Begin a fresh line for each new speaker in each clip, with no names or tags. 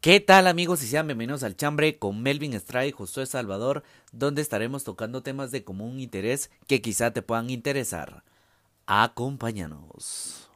¿Qué tal amigos y sean bienvenidos al Chambre con Melvin Estrada y Josué Salvador, donde estaremos tocando temas de común interés que quizá te puedan interesar. Acompáñanos.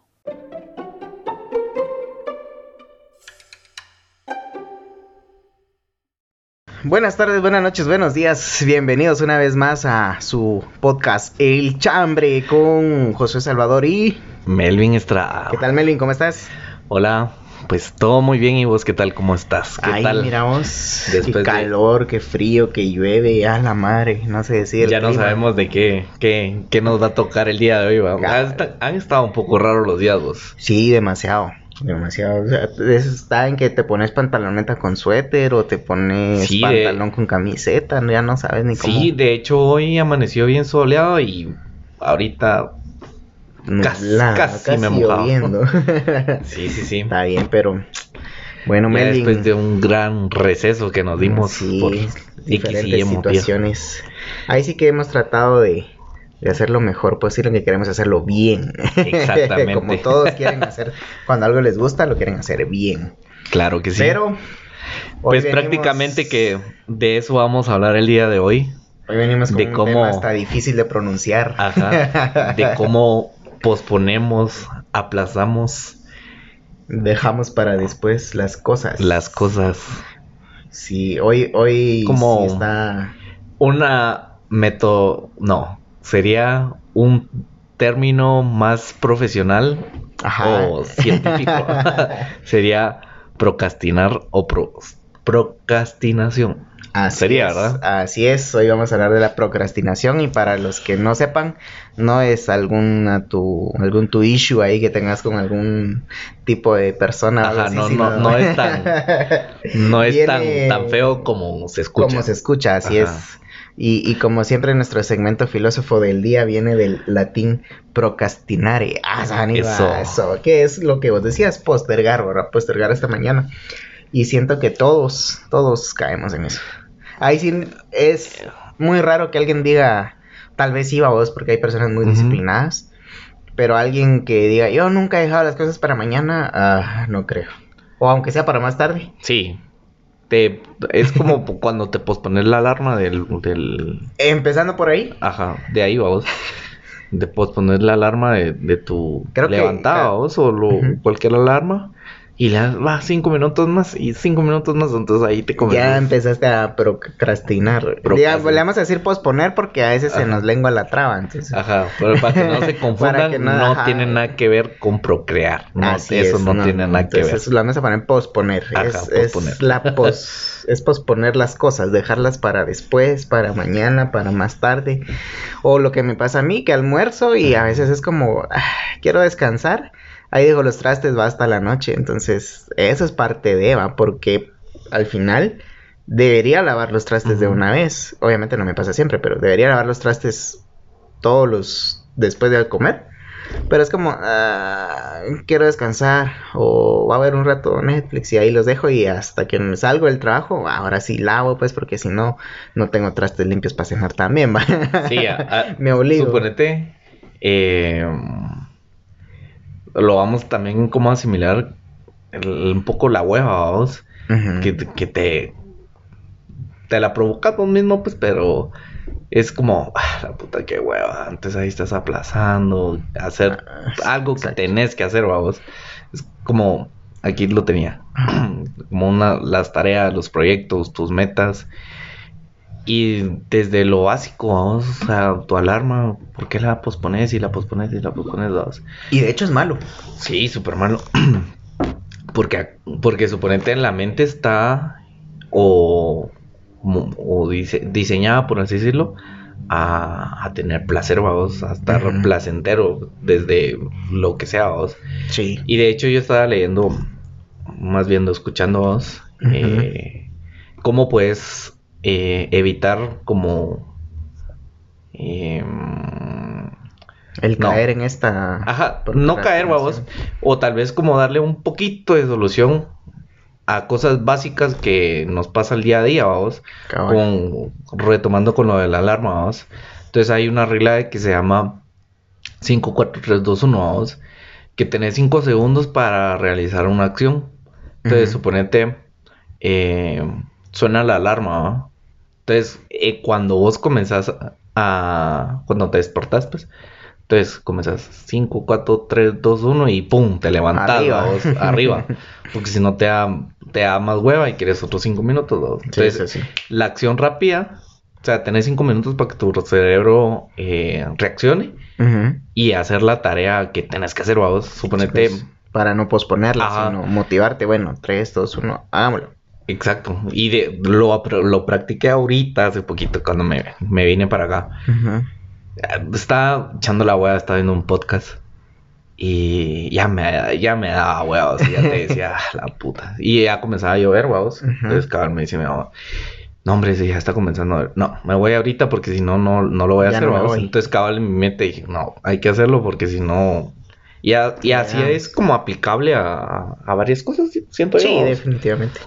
Buenas tardes, buenas noches, buenos días. Bienvenidos una vez más a su podcast El Chambre con Josué Salvador y
Melvin Estrada.
¿Qué tal Melvin? ¿Cómo estás?
Hola, pues todo muy bien y vos qué tal, cómo estás? ¿Qué
Ahí
tal?
miramos,
Después
qué
de-
calor, qué frío, qué llueve, a la madre, no sé decir.
Ya no sabemos de qué, qué, qué nos va a tocar el día de hoy. ¿va? Han, esta- han estado un poco raros los días vos.
Sí, demasiado, demasiado. O sea, está en que te pones pantaloneta con suéter o te pones
Sí, de-
pantalón con camiseta, ya no sabes ni cómo.
Sí, de hecho hoy amaneció bien soleado y ahorita
nublado,
casi me mojado. sí, sí, sí.
está bien, pero bueno,
Ya
Melvin.
después de un gran receso que nos dimos
Sí,
por
diferentes situaciones. Ahí sí que hemos tratado de, de hacer lo mejor posible, que queremos hacerlo bien.
Exactamente.
Como todos quieren hacer, cuando algo les gusta, lo quieren hacer bien.
Claro que sí.
Pero,
pues
venimos-
prácticamente que de eso vamos a hablar el día de hoy.
Hoy venimos con
de
un
cómo-
tema hasta difícil de pronunciar.
Ajá. De cómo posponemos, aplazamos
Dejamos para después las cosas.
las cosas.
Sí, hoy, hoy
Como-
sí está...
Una método, no, sería un término más profesional
Ajá.
o científico. sería procrastinar o pro- procrastinación.
Así
Sería,
es,
¿verdad?
Así es, hoy vamos a hablar de la procrastinación y para los que no sepan, no es alguna tu, algún tu issue ahí que tengas con algún tipo de persona.
Ajá,
así,
no,
sino-
no, no es tan, no es tan,
Viene
tan feo como se escucha.
Como se escucha, así
Ajá.
es. Y, y como siempre nuestro segmento filósofo del día viene del latín procrastinare. Ah, Aníbal,
Eso.
eso. ¿Qué es lo que vos decías? Postergar, ¿verdad? Postergar esta mañana. Y siento que todos, todos caemos en eso. Ahí sí es muy raro que alguien diga, tal vez iba vos, porque hay personas muy disciplinadas. Pero alguien que diga, yo nunca he dejado las cosas para mañana, ah, no creo. O aunque sea para más tarde.
Sí. Te, es como cuando te pospones la alarma del, del
Empezando por ahí,
Ajá, de ahí vamos. De posponer la alarma de, de tu
Creo que-
o lo- cualquier alarma. Y le das, va cinco minutos más y cinco minutos más. Entonces ahí te comes.
Ya empezaste a procrastinar.
Procrastinar.
Diga, le vamos a decir posponer porque a veces se
Ajá.
nos lengua la traba. Entonces,
Ajá, pero para que no se confundan,
no-
tiene nada que ver con procrear. No,
Así
eso
es,
no, tiene nada que ver.
Entonces lo vamos a poner posponer.
Ajá,
es,
posponer.
es la pos, es posponer las cosas, dejarlas para después, para mañana, para más tarde. O lo que me pasa a mí, que almuerzo y a veces es como, "Ah, quiero descansar. Ahí dejo los trastes, va hasta la noche. Entonces, eso es parte de Eva, porque al final debería lavar los trastes de una vez. Obviamente no me pasa siempre, pero debería lavar los trastes todos los después de comer. Pero es como, ah, quiero descansar o va a haber un rato Netflix y ahí los dejo y hasta que me salgo del trabajo, ahora sí lavo pues porque si no, no tengo trastes limpios para cenar también, ¿va?
Sí, a- a-
me obligo.
Suponete, eh, lo vamos también como a asimilar el- un poco la hueva, vos.
Ujú.
que, te- que te te la provocas vos mismo pues pero es como ah, la puta que hueva antes ahí estás aplazando hacer
Ah,
algo que tenés que hacer vos es como aquí lo tenía como una las tareas los proyectos tus metas y desde lo básico vamos o sea tu alarma ¿por qué la pospones y la pospones y la pospones vos?
Y de hecho es malo.
Sí, súper malo. porque, porque suponete en la mente está o, o dise- diseñada, por así decirlo, a, a tener placer, vamos, a estar placentero desde lo que sea, vamos.
Sí.
Y de hecho yo estaba leyendo, más bien escuchando vos,
Ujú.
eh, cómo puedes eh, evitar como... em,
El
No.
caer en esta...
Ajá, no caer, vamos. O tal vez como darle un poquito de solución a cosas básicas que nos pasa el día a día, vamos. Con, retomando con lo de la alarma, vamos. Entonces hay una regla que se llama 5, 4, 3, 2, 1, vamos. Que tenés 5 segundos para realizar una acción. Entonces,
Ujú.
suponete, eh, suena la alarma, ¿va? Entonces, eh, cuando vos comenzás a... Cuando te despertás, pues... Entonces comenzás 5, 4, 3, 2, 1 y ¡pum! Te levantás
Arriba.
¿va vos? arriba. Porque si no te da, te da más hueva y quieres otros 5 minutos. ¿va? Entonces,
sí, sí.
la acción rápida, o sea, tenés 5 minutos para que tu cerebro eh, reaccione
Ujú.
y hacer la tarea que tenés que hacer, vos. Suponete,
Pues, para no posponerla,
Ajá.
sino motivarte. Bueno, 3, 2, 1, hagámoslo.
Exacto. Y de, lo, lo practiqué ahorita, hace poquito, cuando me, me vine para acá.
Ujú.
Estaba echando la hueá, estaba viendo un podcast. Y ya me, ya me daba huevos. Y ya te decía, "Ah, la puta. Y ya comenzaba a llover, huevos. Entonces, cabrón, me dice mi mamá, no, hombre, sí, ya está comenzando a llover. No, me voy ahorita porque si no, no, no lo voy a
Ya
hacer,
no voy.
Entonces, cabal, en mi mente dije, no, hay que hacerlo porque si no. Y, a- y así es como aplicable a, a varias cosas, siento yo.
Sí, definitivamente.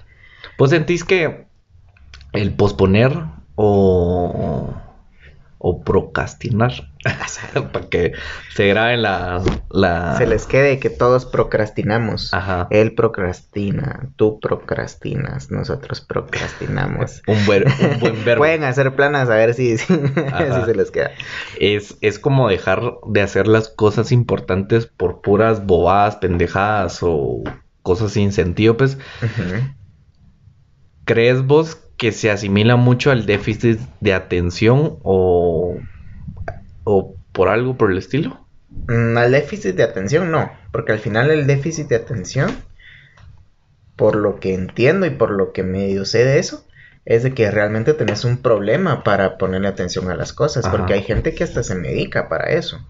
¿Vos sentís que el posponer o, o procrastinar, para que se grabe la... la...
Se les quede que todos procrastinamos.
Ajá.
Él procrastina, tú procrastinas, nosotros procrastinamos.
Un, buen, un buen verbo.
Pueden hacer planas a ver si, si, se les queda.
Es, es como dejar de hacer las cosas importantes por puras bobadas, pendejadas o cosas sin sentido, pues... ¿Crees vos que se asimila mucho al déficit de atención o, o por algo por el estilo?
Mm, Al déficit de atención no, porque al final el déficit de atención, por lo que entiendo y por lo que medio sé de eso, es de que realmente tenés un problema para ponerle atención a las cosas,
Ajá.
porque hay gente que hasta se medica para eso.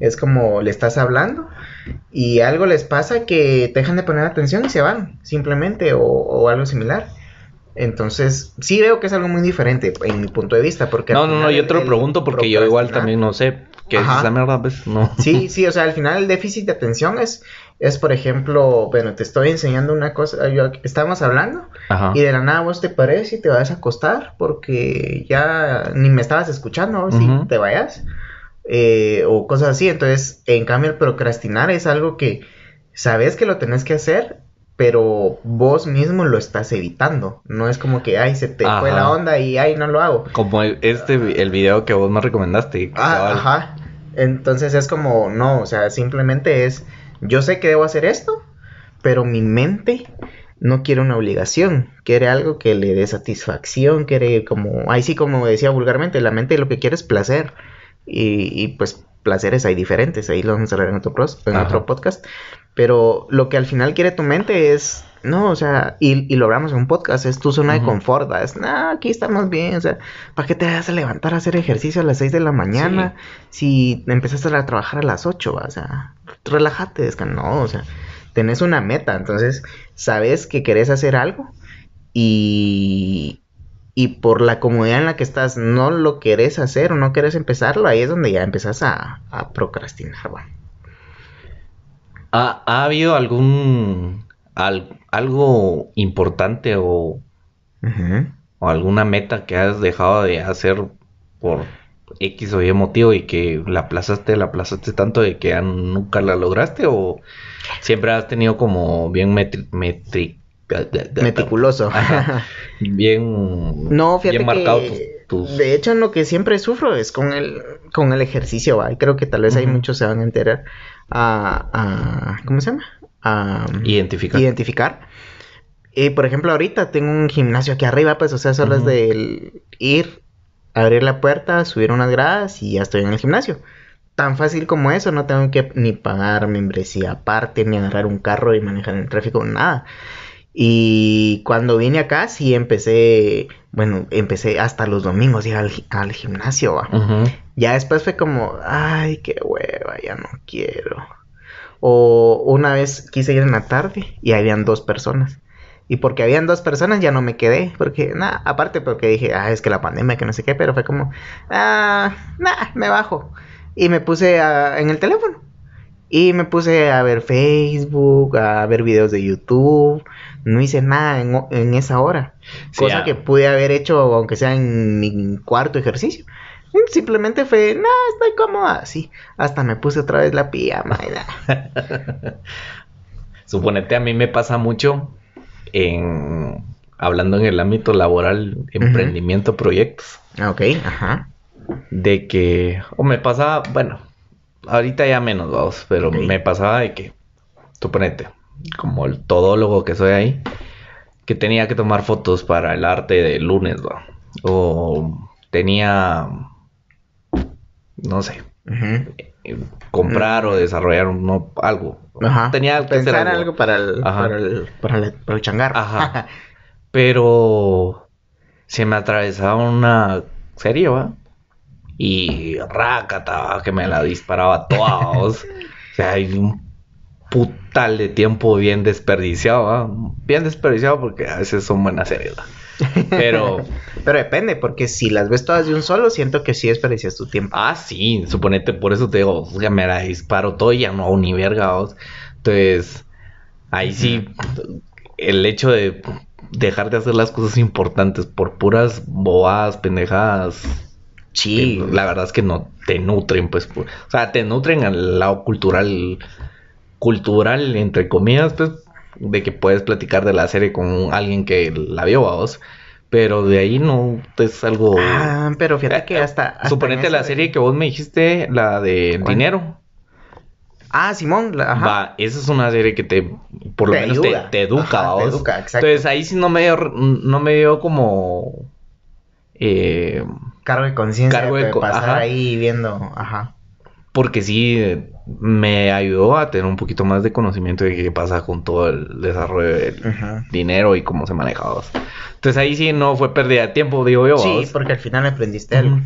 Es como le estás hablando y algo les pasa que te dejan de poner atención y se van, simplemente, o, o algo similar. Entonces, sí veo que es algo muy diferente en mi punto de vista, porque...
No, no, no, yo te lo pregunto porque yo igual también no sé qué es esa mierda, pues no.
Sí, sí, o sea, al final el déficit de atención es, es por ejemplo, bueno, te estoy enseñando una cosa, yo, estamos hablando
Ajá.
y de la nada vos te pares y te vas a acostar porque ya ni me estabas escuchando, si
Ujú.
te vayas, eh, o cosas así. Entonces, en cambio, el procrastinar es algo que sabes que lo tenés que hacer, pero vos mismo lo estás evitando. No es como que, ay, se te fue la onda y, ay, no lo hago.
Como el- este, el video que vos me recomendaste.
Ah, ajá. Entonces es como, no, o sea, simplemente es, yo sé que debo hacer esto, pero mi mente no quiere una obligación, quiere algo que le dé satisfacción, quiere como, ahí sí como decía vulgarmente, la mente lo que quiere es placer. Y, y, pues placeres hay diferentes, ahí lo vamos a hablar en otro, en
Ajá.
otro podcast. Pero lo que al final quiere tu mente es, no, o sea, y, y lo hablamos en un podcast, es tu zona de confort, es, no, aquí estamos bien, o sea, ¿para qué te vas a levantar a hacer ejercicio a las 6 de la mañana si empezaste a trabajar a las 8, ¿va? o sea, relájate, descansa, no, o sea, tenés una meta, entonces sabes que querés hacer algo y, y por la comodidad en la que estás no lo querés hacer o no querés empezarlo, ahí es donde ya empezás a, a procrastinar, ¿va?
¿Ha, ha habido algún al- algo importante o, alguna meta que has dejado de hacer por X o Y motivo y que la aplazaste, la aplazaste tanto de que ya nunca la lograste o siempre has tenido como bien metri, metri-
Meticuloso.
Ajá. bien
No, fíjate
bien marcado
que
tus, tus-
de hecho lo que siempre sufro es con el con el ejercicio, va. Y creo que tal vez hay muchos se van a enterar a, a ¿cómo se llama? A
identificar.
identificar. Y por ejemplo, ahorita tengo un gimnasio aquí arriba, pues, o sea, solo es de ir, abrir la puerta, subir unas gradas y ya estoy en el gimnasio. Tan fácil como eso, no tengo que ni pagar membresía aparte, ni agarrar un carro y manejar el tráfico, nada. Y cuando vine acá, sí empecé, bueno, empecé hasta los domingos ir al, al gimnasio, va. Ya después fue como, ay, qué hueva, ya no quiero. O una vez quise ir en la tarde y habían dos personas. Y porque habían dos personas ya no me quedé. Porque, nada, aparte porque dije, ah, es que la pandemia, que no sé qué, pero fue como, ah, nada, me bajo. Y me puse a- en el teléfono. Y me puse a ver Facebook, a ver videos de YouTube. No hice nada en, esa hora.
Sí,
Cosa que pude haber hecho, aunque sea en mi cuarto ejercicio. Simplemente fue, no, estoy cómoda. así hasta me puse otra vez la pijama.
Suponete, a mí me pasa mucho en... hablando en el ámbito laboral, emprendimiento, proyectos.
Ah, Ok, ajá.
De que, o me pasaba, bueno, ahorita ya menos, vamos, pero me pasaba de que, suponete, como el todólogo que soy ahí, que tenía que tomar fotos para el arte de lunes, va. O tenía, no sé, comprar o desarrollar un- algo.
Ajá.
Tenía que hacer
Pensar algo para el,
Ajá.
para el, para el, para el changarro.
Ajá. Pero se me atravesaba una serie, ¿va? Y rácata, que me la disparaba toda. O sea, hay un putal de tiempo bien desperdiciado, ¿va? Bien desperdiciado porque a veces son buenas series. Pero,
Pero depende, porque si las ves todas de un solo, siento que sí desperdicias tu tiempo.
ah, sí, suponete, por eso te digo, ya me la disparo todo y ya no hago ni verga, ¿vos? Entonces, ahí sí, el hecho de dejar de hacer las cosas importantes por puras bobadas, pendejadas,
Sí.
que la verdad es que no te nutren, pues, pu- o sea, te nutren al lado cultural, cultural, entre comillas, pues, de que puedes platicar de la serie con alguien que la vio a vos, pero de ahí no es algo...
Ah, pero fíjate que
Eh,
hasta... hasta
Suponete la
de-
serie que vos me dijiste, la de
¿Cuál?
dinero.
Ah, Simón, la- ajá.
Va, esa es una serie que te, por lo
Te
menos te, educa,
Ajá, te educa, exacto.
Entonces ahí sí no me dio, no me dio como... Eh,
Cargo de conciencia
de
de pasar
ajá.
ahí viendo, ajá.
Porque sí me ayudó a tener un poquito más de conocimiento de qué pasa con todo el desarrollo del
Ajá.
dinero y cómo se maneja. vos. Entonces ahí sí no fue pérdida de tiempo, digo yo.
Sí,
vos.
porque al final aprendiste algo.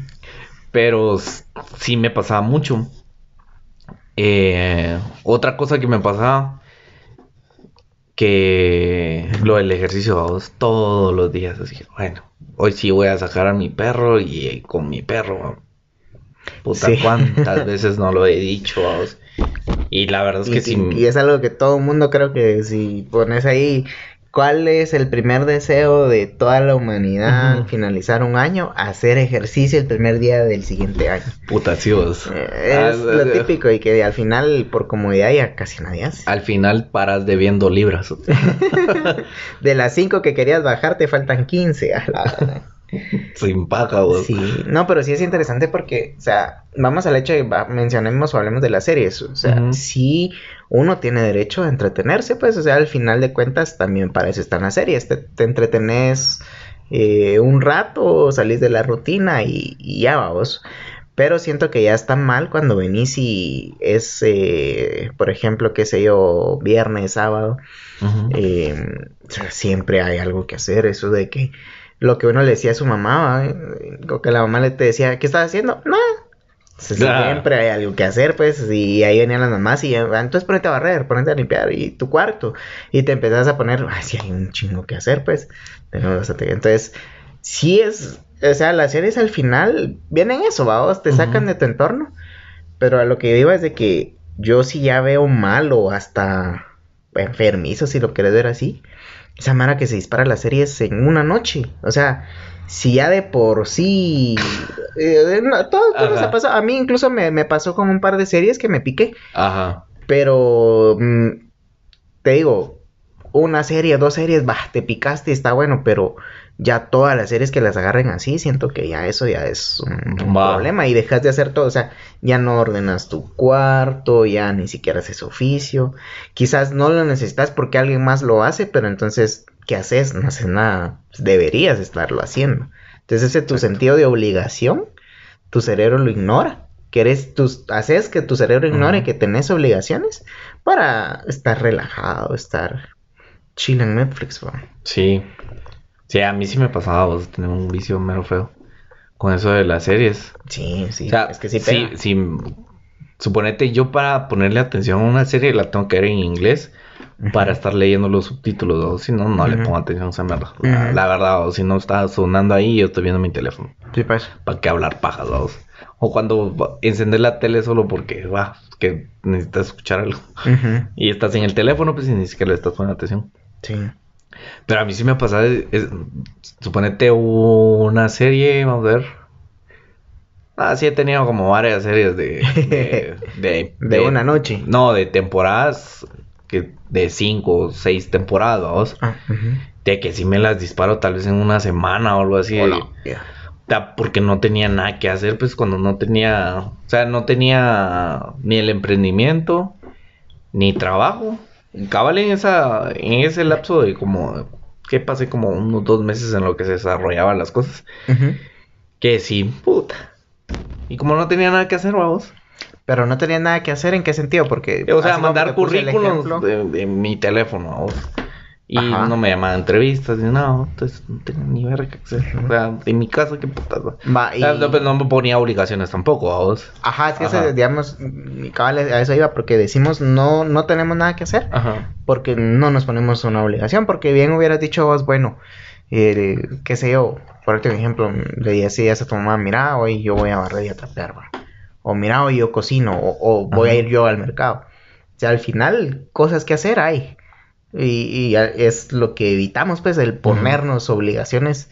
Pero sí me pasaba mucho. Eh, otra cosa que me pasaba, que lo del ejercicio, vamos, todos los días. Así que, bueno, hoy sí voy a sacar a mi perro y, con mi perro. Puta,
Sí.
cuántas veces no lo he dicho. Y la verdad es que
y,
sí.
y es algo que todo el mundo creo que si pones ahí cuál es el primer deseo de toda la humanidad al finalizar un año, hacer ejercicio el primer día del siguiente año.
Puta, sí, vos.
Eh, es
Ah,
lo típico y que al final por comodidad ya casi nadie hace.
Al final paras debiendo libras.
De las 5 que querías bajar te faltan 15.
Sin paja, vos.
Sí, no, pero sí es interesante porque, o sea, vamos al hecho de va- mencionemos o hablemos de las series. O sea,
Ujú.
sí uno tiene derecho a entretenerse, pues, o sea, al final de cuentas también para eso están las series. Te, te entretenés eh, un rato, salís de la rutina y, y ya vamos. Pero siento que ya está mal cuando venís y es, eh, por ejemplo, qué sé yo, viernes, sábado. Eh, o sea, siempre hay algo que hacer. Eso de que lo que uno le decía a su mamá. Eh, o que la mamá le te decía, ¿qué estás haciendo? Nada. Entonces,
Ah.
Siempre hay algo que hacer, pues, y ahí venían las mamás y "Ah, entonces ponete a barrer, ponete a limpiar y tu cuarto. Y te empezás a poner, ay, sí hay un chingo que hacer, pues. Entonces, sí es, o sea, las series al final vienen eso, vamos, te sacan de tu entorno. Pero a lo que iba es de que yo sí ya veo mal o hasta enfermizo, si lo quieres ver así. Esa mara que se dispara las series en una noche. O sea, si ya de por sí. eh, no, todo, todo ha pasado. A mí incluso me, me pasó con un par de series que me piqué.
Ajá.
Pero. mm, te digo, una serie, dos series, bah, te picaste, está bueno, pero ya todas las series que las agarren así, siento que ya eso ya es un, problema y dejas de hacer todo, o sea, ya no ordenas tu cuarto, ya ni siquiera haces oficio, quizás no lo necesitas porque alguien más lo hace, pero entonces, ¿qué haces? No haces nada, deberías estarlo haciendo. Entonces ese tu sentido de obligación, tu cerebro lo ignora. Querés, tus, haces que tu cerebro ignore que tenés obligaciones para estar relajado, estar chill en Netflix, va.
Sí. Sí, a mí sí me pasaba, vos, tener un vicio mero feo. Con eso de las series.
Sí, sí,
o sea,
es que sí
sí,
pega.
sí, suponete yo para ponerle atención a una serie la tengo que ver en inglés para estar leyendo los subtítulos, o si no, no le pongo atención a esa mierda. La, verdad, o si no está sonando ahí, yo estoy viendo mi teléfono.
Sí pasa.
¿Para qué hablar pajas, vamos? O cuando encender la tele solo porque, va, que necesitas escuchar algo. Y estás en el teléfono, pues y ni siquiera le estás poniendo atención.
Sí.
Pero a mí sí me ha pasado, es, suponete una serie, vamos a ver. Ah, sí he tenido como varias series de... De, de,
De una noche.
No, de temporadas, que de cinco o seis temporadas, vamos,
Ah,
de que si me las disparo tal vez en una semana o algo así.
Hola.
Porque no tenía nada que hacer, pues cuando no tenía, o sea, no tenía ni el emprendimiento, ni trabajo. Cabal en esa, en ese lapso de como, que pasé como unos dos meses en lo que se desarrollaban las cosas. Que sí, puta. Y como no tenía nada que hacer, vamos.
Pero no tenía nada que hacer, ¿en qué sentido? Porque...
O sea, mandar currículos de mi teléfono, vamos. Y
Ajá.
no me llamaban entrevistas ni nada, entonces no tenía ni verga que hacer. O sea, en mi casa, qué putas.
y-
no, pues, no me ponía obligaciones tampoco, vamos.
Ajá, es que
Ajá.
ese, digamos, cabal, a eso iba, porque decimos no, no tenemos nada que hacer,
Ajá.
porque no nos ponemos una obligación, porque bien hubieras dicho vos, bueno, eh, qué sé yo, por ejemplo, le decías a tu mamá, mira, hoy yo voy a barrer y a trapear, o mira, hoy yo cocino, o, o voy a ir yo al mercado. O sea, al final, cosas que hacer hay. Y, y es lo que evitamos, pues, el ponernos obligaciones.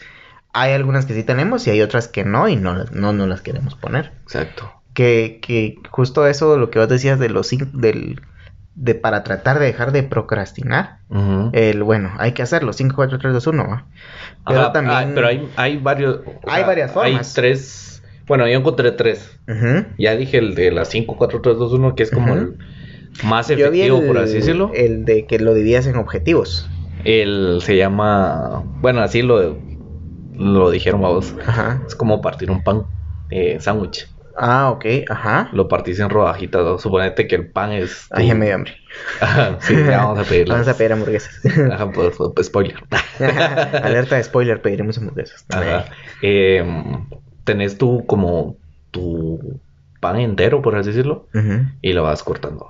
Hay algunas que sí tenemos y hay otras que no, y no, las- no nos las queremos poner
Exacto.
que, que justo eso, lo que vos decías de los del de para tratar de dejar de procrastinar,
Ujú.
el bueno, hay que hacerlo, 5, 4, 3, 2, 1, ¿va? Pero
Ajá,
también...
ah, pero hay, hay varios.
Hay varias formas.
Hay tres. Bueno, yo encontré tres.
Ujú.
Ya dije el de las 5, 4, 3, 2, 1, que es como
Ujú.
el más efectivo,
el,
por así decirlo.
el de que lo dividías en objetivos.
El se llama. Bueno, así lo, lo dijeron vos.
Ajá.
Es como partir un pan. Eh, sándwich.
Ah, ok, ajá.
Lo partís en rodajitas. ¿no? Suponete que el pan es. tu-
Ay, ya me dio hambre.
Ajá, sí, ya vamos a pedir
Vamos a pedir hamburguesas.
Ajá, pues, pues, spoiler.
Alerta de spoiler, pediremos hamburguesas.
Ajá. Em, tenés tú como tu pan entero, por así decirlo, y lo vas cortando.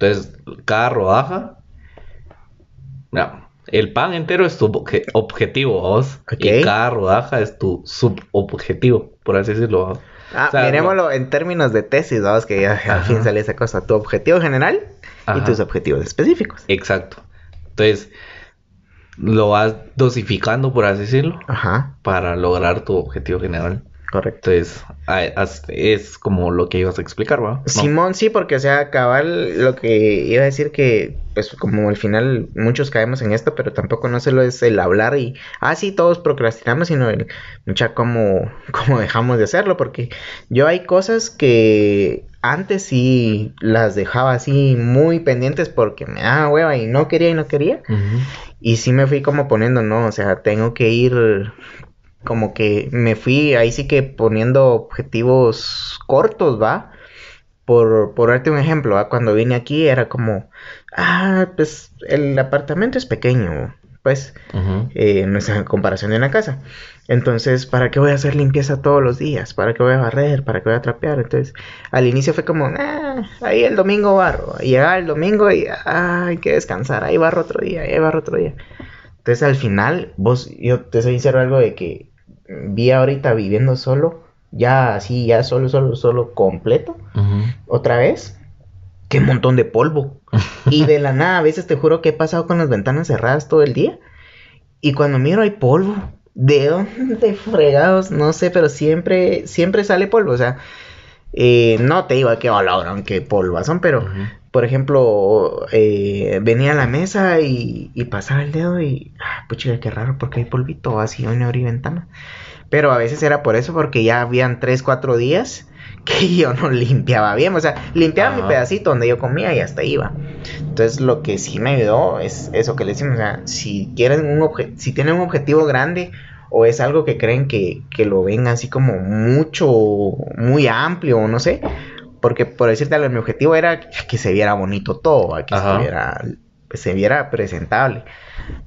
Entonces, cada rodaja, mira, el pan entero es tu obje- objetivo, vos,
Ok.
y cada rodaja es tu subobjetivo, por así decirlo. ¿vos?
Ah,
O sea,
miremoslo en términos de tesis, vamos, que ya al fin sale esa cosa. Tu objetivo general y tus objetivos específicos.
Exacto. Entonces, lo vas dosificando, por así decirlo,
Ajá,
para lograr tu objetivo general.
Correcto.
Entonces, es como lo que ibas a explicar, ¿va? No.
Simón, sí, porque, o sea, cabal, lo que iba a decir que, pues, como al final muchos caemos en esto, pero tampoco no solo es el hablar y, ah, sí, todos procrastinamos, sino el, mucha, cómo, cómo dejamos de hacerlo, porque yo hay cosas que antes sí las dejaba así muy pendientes porque me daba hueva y no quería y no quería, y sí me fui como poniendo, no, o sea, tengo que ir como que me fui ahí sí que poniendo objetivos cortos, ¿va? Por, por darte un ejemplo, ¿va? Cuando vine aquí era como, ah, pues el apartamento es pequeño, pues, eh, en comparación de una casa. Entonces, ¿para qué voy a hacer limpieza todos los días? ¿Para qué voy a barrer? ¿Para qué voy a trapear? Entonces, al inicio fue como, ah, ahí el domingo barro. Y llegaba el domingo y, ah, hay que descansar. Ahí barro otro día, ahí barro otro día. Entonces, al final, vos, yo te soy sincero algo de que vi ahorita viviendo solo, ya así, ya solo, solo, solo, completo, otra vez. Qué montón de polvo. Y de la nada, a veces te juro que he pasado con las ventanas cerradas todo el día. Y cuando miro hay polvo. ¿De dónde fregados? No sé, pero siempre, siempre sale polvo. O sea, eh, no te digo que valoran que polvas son, pero, por ejemplo, eh, venía a la mesa y, y pasaba el dedo y, ah, puchica, qué raro, porque hay polvito así, no abrí ventana. Pero a veces era por eso, porque ya habían 3, 4 días que yo no limpiaba bien. O sea, limpiaba mi pedacito donde yo comía y hasta iba. Entonces, lo que sí me ayudó es eso que le decimos. O sea, si quieren un obje si tienen un objetivo grande o es algo que creen que, que lo ven así como mucho, muy amplio o no sé. Porque por decirte algo, mi objetivo era que se viera bonito todo, que estuviera, se viera presentable.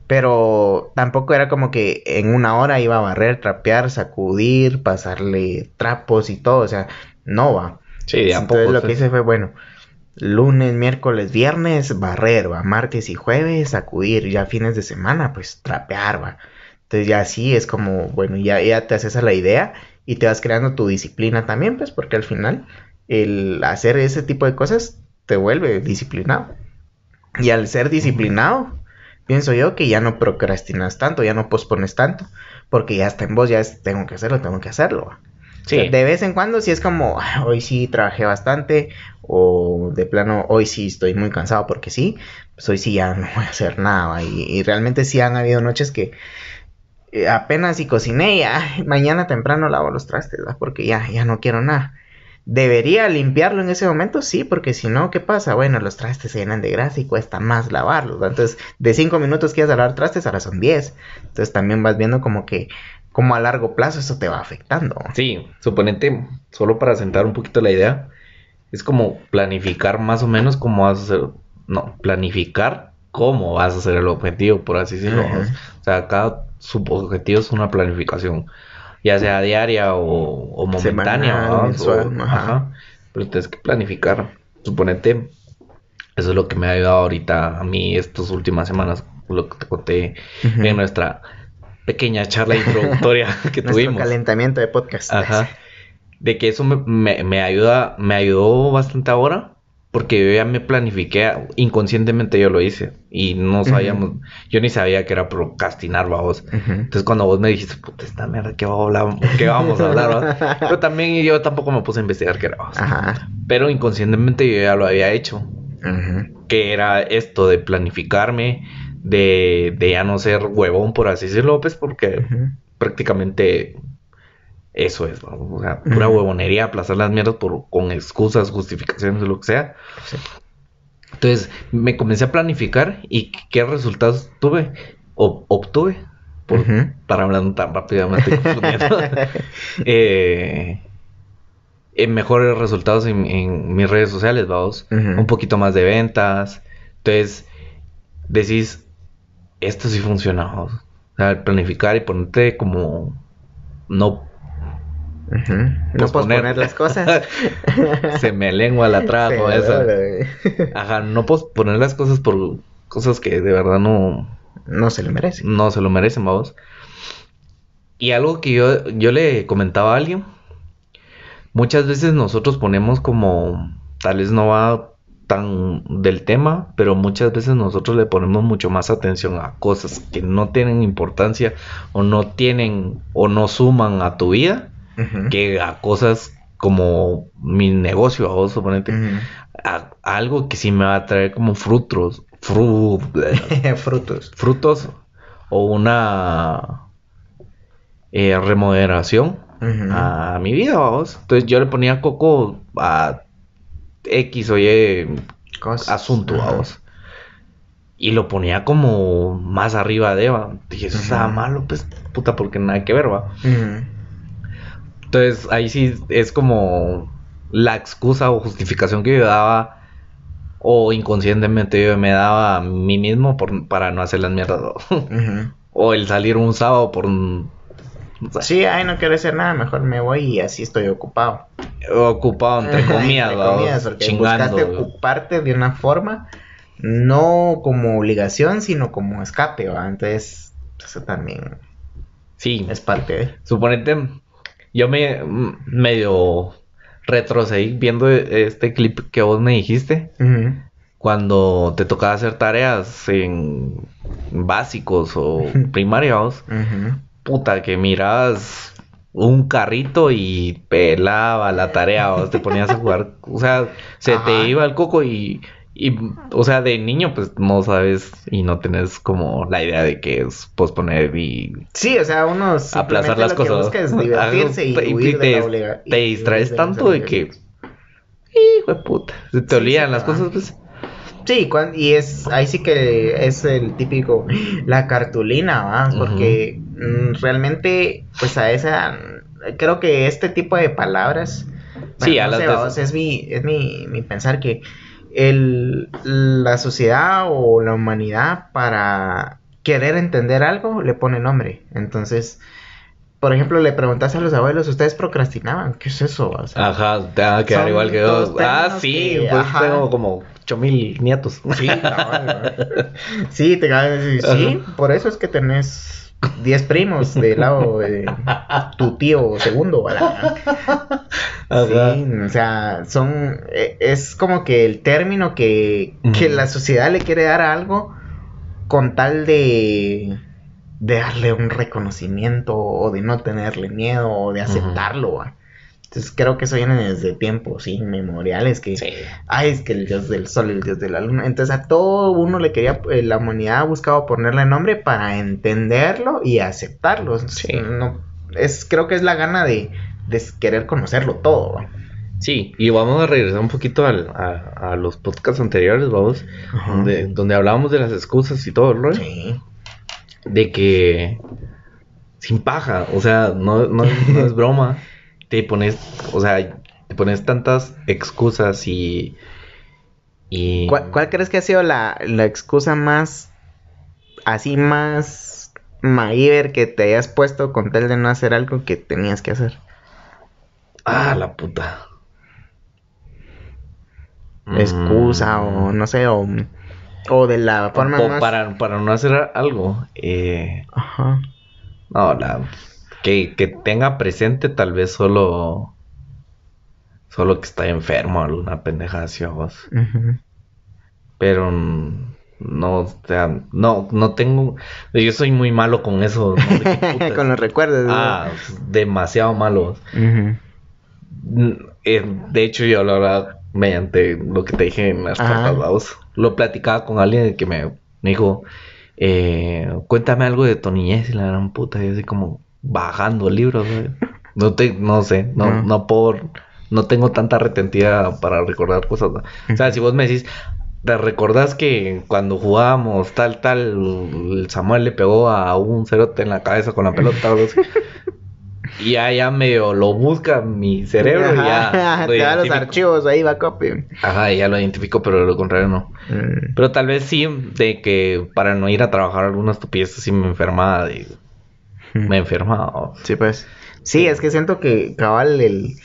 Pero tampoco era como que en una hora iba a barrer, trapear, sacudir, pasarle trapos y todo. O sea, no va.
Sí, de a
Entonces
poco,
lo que hice fue, bueno, lunes, miércoles, viernes, barrer, va. Martes y jueves, sacudir. Ya fines de semana, pues trapear, va. Entonces ya así es como, bueno, ya, ya te haces a la idea y te vas creando tu disciplina también, pues porque al final el hacer ese tipo de cosas te vuelve disciplinado. Y al ser disciplinado, pienso yo que ya no procrastinas tanto, ya no pospones tanto, porque ya está en vos, ya es, tengo que hacerlo, tengo que hacerlo.
Sí.
De vez en cuando sí es como, "Ah, hoy sí trabajé bastante o de plano, hoy sí estoy muy cansado porque sí, pues hoy sí ya no voy a hacer nada. y realmente sí han habido noches que eh, apenas y cociné y "Ay, mañana temprano lavo los trastes, porque ya, ya no quiero nada. ¿Debería limpiarlo en ese momento? Sí, porque si no, ¿qué pasa? Bueno, los trastes se llenan de grasa y cuesta más lavarlos. ¿va? Entonces, de 5 minutos que ibas a lavar trastes, ahora son 10. Entonces, también vas viendo como que, como a largo plazo eso te va afectando.
Sí, suponente, solo para sentar un poquito la idea, es como planificar más o menos cómo vas a hacer, no, planificar cómo vas a hacer el objetivo, por así decirlo. O sea, cada subobjetivo es una planificación, ya sea diaria o, o momentánea,
mensual,
O-
ajá.
ajá. Pero tienes que planificar. Suponete, eso es lo que me ha ayudado ahorita a mí estas últimas semanas, lo que te conté en nuestra pequeña charla introductoria que
Nuestro
tuvimos.
calentamiento de podcast.
Ajá. De que eso me, me- me ayuda, me ayudó bastante ahora. Porque yo ya me planifiqué, inconscientemente yo lo hice. Y no sabíamos, yo ni sabía que era procrastinar, vamos.
Ujú.
Entonces cuando vos me dijiste, puta, esta mierda, ¿qué, va a hablar? ¿Qué vamos a hablar? va?" Pero también yo tampoco me puse a investigar qué era. vamos.
Ajá.
Pero inconscientemente yo ya lo había hecho. Que era esto de planificarme, de, de ya no ser huevón, por así decirlo, pues porque prácticamente eso es, ¿no? O sea, pura huevonería, aplazar las mierdas por, con excusas, justificaciones o lo que sea.
Sí.
Entonces me comencé a planificar y qué resultados tuve, o obtuve, por,
Ujú.
para hablar tan rápido, me estoy confundiendo. Eh, mejores resultados en, en mis redes sociales, vamos, un poquito más de ventas. Entonces decís, esto sí funciona, vamos. O sea, planificar y ponerte como no
No
Posponer.
posponer las cosas.
se me lengua la con esa. Ajá, no posponer las cosas por cosas que de verdad no,
No se lo merece.
no se lo merecen, vamos. Y algo que yo, yo le comentaba a alguien, muchas veces nosotros ponemos como, tal vez no va tan del tema, pero muchas veces nosotros le ponemos mucho más atención a cosas que no tienen importancia o no tienen o no suman a tu vida Que a cosas como mi negocio, a vos suponete, a, a algo que sí me va a traer como frutos, fru-
Frutos.
frutos o una eh, remoderación a mi vida, vamos. Entonces yo le ponía coco a X o Y
Cosas.
asunto, vamos. Y lo ponía como más arriba de Eva. Dije, eso está
Ujú.
malo, pues, puta, porque nada que ver, va. Entonces ahí sí es como la excusa o justificación que yo daba o inconscientemente yo me daba a mí mismo por, para no hacer las mierdas. o el salir un sábado por un... o sea,
Sí, ay, no quiero hacer nada, mejor me voy y así estoy ocupado.
ocupado entre comillas,
Entre comillas, porque
chingando.
buscaste ocuparte de una forma, no como obligación, sino como escape, ¿va? Entonces, eso también
Sí,
es parte de...
suponete, yo me medio retrocedí viendo este clip que vos me dijiste. Cuando te tocaba hacer tareas en básicos o primarios,
Ujú.
puta, que mirabas un carrito y pelaba la tarea, vos te ponías a jugar, o sea, se
Ajá.
te iba el coco y, y, o sea, de niño pues no sabes y no tenés como la idea de que es posponer y
Sí, o sea, uno
aplazar las
lo que
cosas.
busca es divertirse y huir de
te,
la obliga- y
te distraes
de
tanto de que, hijo de puta, se te
Sí,
olvidan
sí,
las
ah.
cosas, pues.
Sí, y es ahí sí que es el típico la cartulina, ¿va? Porque mm, realmente pues a esa creo que este tipo de palabras
Sí, a
no
las
sé,
de-
sea, es mi es mi, mi pensar que el la sociedad o la humanidad para querer entender algo le pone nombre. Entonces, por ejemplo, le preguntas a los abuelos, ¿ustedes procrastinaban? ¿Qué es eso? O sea,
Ajá, te va a quedar igual que dos. Ah, sí,
que-
pues tengo como 8 mil nietos.
Sí, cabal, ¿no? Sí, te decir, sí, por eso es que tenés 10 primos del lado de tu tío segundo. Sí, o sea, son, e- es como que el término que, que la sociedad le quiere dar a algo con tal de, de darle un reconocimiento o de no tenerle miedo o de aceptarlo. Entonces creo que eso viene desde tiempos inmemoriales, que,
Sí.
ay, es que el dios del sol, el dios de la luna. Entonces a todo uno le quería, eh, la humanidad ha buscado ponerle nombre para entenderlo y aceptarlo.
Sí.
No, es, creo que es la gana de, de querer conocerlo todo. ¿va?
Sí, y vamos a regresar un poquito al- a, a los podcasts anteriores, vamos,
Ajá.
donde, donde hablábamos de las excusas y todo.
Sí.
De que sin paja, o sea, no, no, no es broma. Te pones, o sea, te pones tantas excusas y. y
¿Cuál, cuál crees que ha sido la, la excusa más, así más Maiver que te hayas puesto con tal de no hacer algo que tenías que hacer?
Ah, la puta.
Excusa
Mm.
o no sé, o, o de la forma
O
más...
para, para no hacer algo. Eh,
Ajá.
no, la, que, que tenga presente tal vez solo. Solo que está enfermo, alguna pendeja así a vos.
ujú.
Pero no, o sea, no, no tengo. Yo soy muy malo con eso.
con los recuerdos. ¿no?
Ah, demasiado malo. Eh, de hecho, yo la verdad, mediante lo que te dije en las cartas, lo platicaba con alguien que me, me dijo, eh, cuéntame algo de tu niñez y la gran puta, y así como bajando libros, güey. No te, no sé, no,
Ajá.
no por, no tengo tanta retentiva para recordar cosas. ¿no? O sea, si vos me decís, ¿te recordás que cuando jugábamos tal, tal, el Samuel le pegó a un cerote en la cabeza con la pelota? o algo así? Y ya, ya medio lo busca mi cerebro y ya.
Ajá,
lo
te da los archivos ahí, va copy.
Ajá, ya lo identifico, pero de lo contrario no.
Mm.
Pero tal vez sí, de que para no ir a trabajar alguna estupidez así me enfermaba, de, me enfermaba.
Sí, pues. Sí, es que siento que cabal el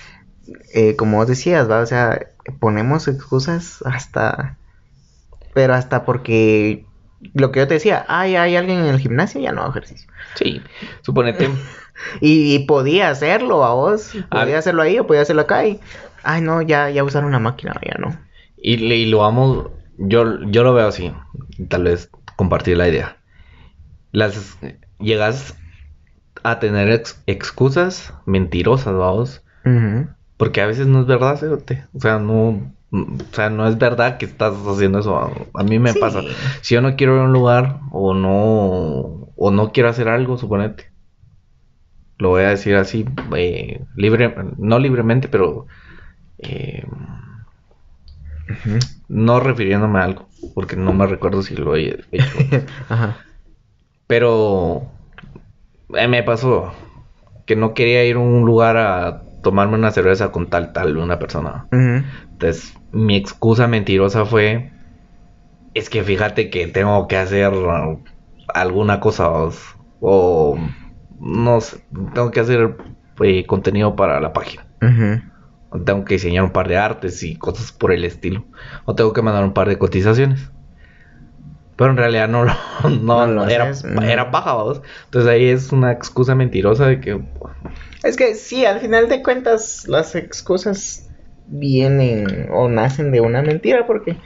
eh, como vos decías, va, o sea, ponemos excusas hasta pero hasta porque lo que yo te decía, ay, hay alguien en el gimnasio, ya no hago ejercicio.
Sí, suponete.
Y, y podía hacerlo a vos,
Ah.
podía hacerlo ahí o podía hacerlo acá y ay, no, ya ya usaron una máquina, ya no.
Y, y lo vamos, yo, yo lo veo así, tal vez compartir la idea. Las llegas a tener ex- excusas mentirosas, vamos, porque a veces no es verdad, cerote. O sea, no, o sea, no es verdad que estás haciendo eso. A, mí me
Sí.
pasa. Si yo no quiero ir a un lugar o no o no quiero hacer algo, suponete. Lo voy a decir así, eh, libre, no libremente, pero eh, no refiriéndome a algo, porque no me recuerdo si lo he hecho.
Ajá.
Pero eh, me pasó que no quería ir a un lugar a tomarme una cerveza con tal, tal, una persona. Entonces, mi excusa mentirosa fue, es que fíjate que tengo que hacer alguna cosa o, o no sé, tengo que hacer eh, contenido para la página. O tengo que diseñar un par de artes y cosas por el estilo. O tengo que mandar un par de cotizaciones. Pero en realidad no lo, no,
No lo
era,
mm.
era paja, ¿vos? Entonces ahí es una excusa mentirosa de que
Es que sí, al final de cuentas las excusas vienen o nacen de una mentira porque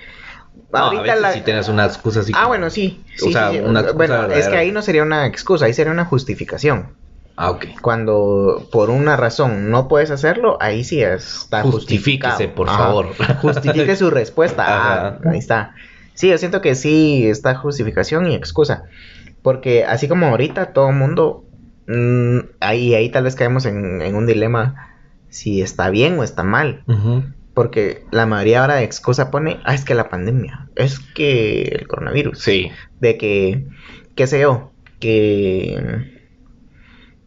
no, a
ahorita
veces
la...
sí tienes una excusa así.
Ah, bueno, sí.
O
sí,
sea,
sí,
una excusa
Bueno, es que ahí no sería una excusa, ahí sería una justificación.
Ah, ok.
Cuando por una razón no puedes hacerlo, ahí sí está
Justifíquese,
justificado.
por
Ajá.
favor.
Justifique su respuesta. Ah, ahí está. Sí, yo siento que sí está justificación y excusa. Porque así como ahorita todo el mundo, mm, ahí, ahí tal vez caemos en, en un dilema si está bien o está mal. Porque la mayoría ahora de excusa pone, ah, es que la pandemia, es que el coronavirus.
Sí.
De que, qué sé yo, que,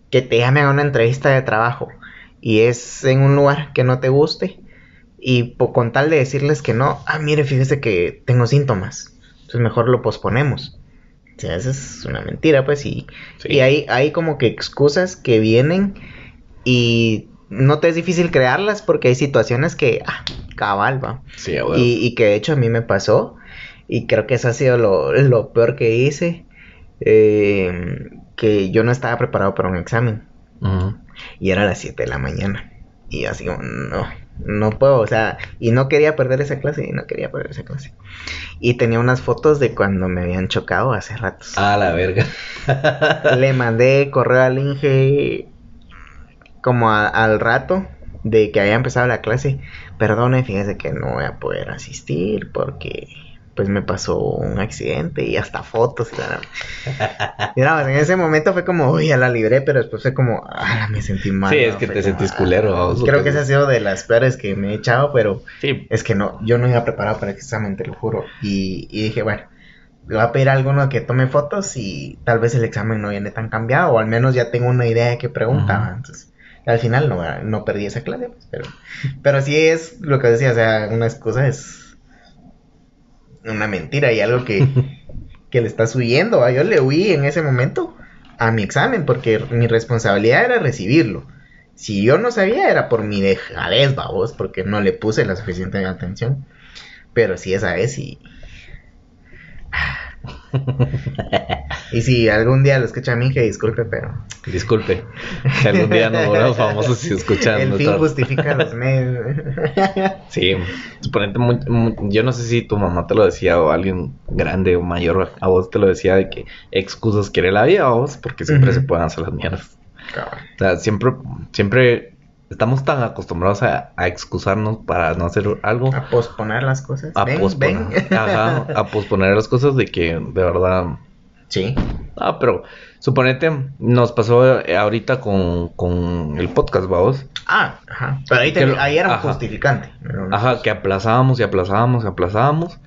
que te llamen a una entrevista de trabajo y es en un lugar que no te guste y con tal de decirles que no, ah, mire, fíjese que tengo síntomas, entonces mejor lo posponemos. O sea, esa es una mentira, pues, y,
Sí.
y hay, hay como que excusas que vienen y no te es difícil crearlas porque hay situaciones que, ah, cabal, va.
Sí, a huevo.
Y, y que de hecho a mí me pasó. Y creo que eso ha sido lo, lo peor que hice. eh, que yo no estaba preparado para un examen. Y era a las 7 de la mañana. Y así como, no, no puedo. O sea, y no quería perder esa clase. Y no quería perder esa clase. Y tenía unas fotos de cuando me habían chocado hace ratos.
A la verga.
Le mandé correo al Inge como a- al rato. de que haya empezado la clase, perdone, fíjese que no voy a poder asistir porque pues me pasó un accidente y hasta fotos. Y, la... y nada, en ese momento fue como, uy, ya la libré, pero después fue como, ah, me sentí mal.
Sí, es que te
como,
sentís
ah,
culero.
Creo que esa ha sido de las peores que me he echado, pero
Sí,
es que no, yo no iba preparado para el examen, te lo juro. Y, y dije, bueno, le voy a pedir a alguno que tome fotos y tal vez el examen no viene tan cambiado, o al menos ya tengo una idea de qué pregunta.
Ujú.
¿va? Entonces, al final no, no perdí esa clase, pues, pero, pero sí es lo que decía, o sea, una excusa es una mentira y algo que, que le estás huyendo. Yo le huí en ese momento a mi examen porque mi responsabilidad era recibirlo. Si yo no sabía era por mi dejadez, babos, porque no le puse la suficiente atención. Pero sí, esa es y... Y si algún día lo escucha a mí, que disculpe, pero...
disculpe. Si algún día nos volvemos famosos y escuchan.
El fin justifica los medios.
Sí, suponete muy- muy- yo no sé si tu mamá te lo decía o alguien grande o mayor a vos te lo decía de que excusas quiere la vida a vos porque siempre se pueden hacer las mierdas.
Cabal.
O sea, siempre, siempre estamos tan acostumbrados a, a excusarnos para no hacer algo,
A posponer las cosas.
a
ven,
posponer,
ven.
ajá, a posponer las cosas de que de verdad
Sí.
Ah, pero suponete, nos pasó eh, ahorita con, con el podcast, vamos.
Ah, ajá. Pero ahí, te-
Que lo-
ahí era un
ajá.
justificante.
Ajá, que aplazábamos y aplazábamos y aplazábamos.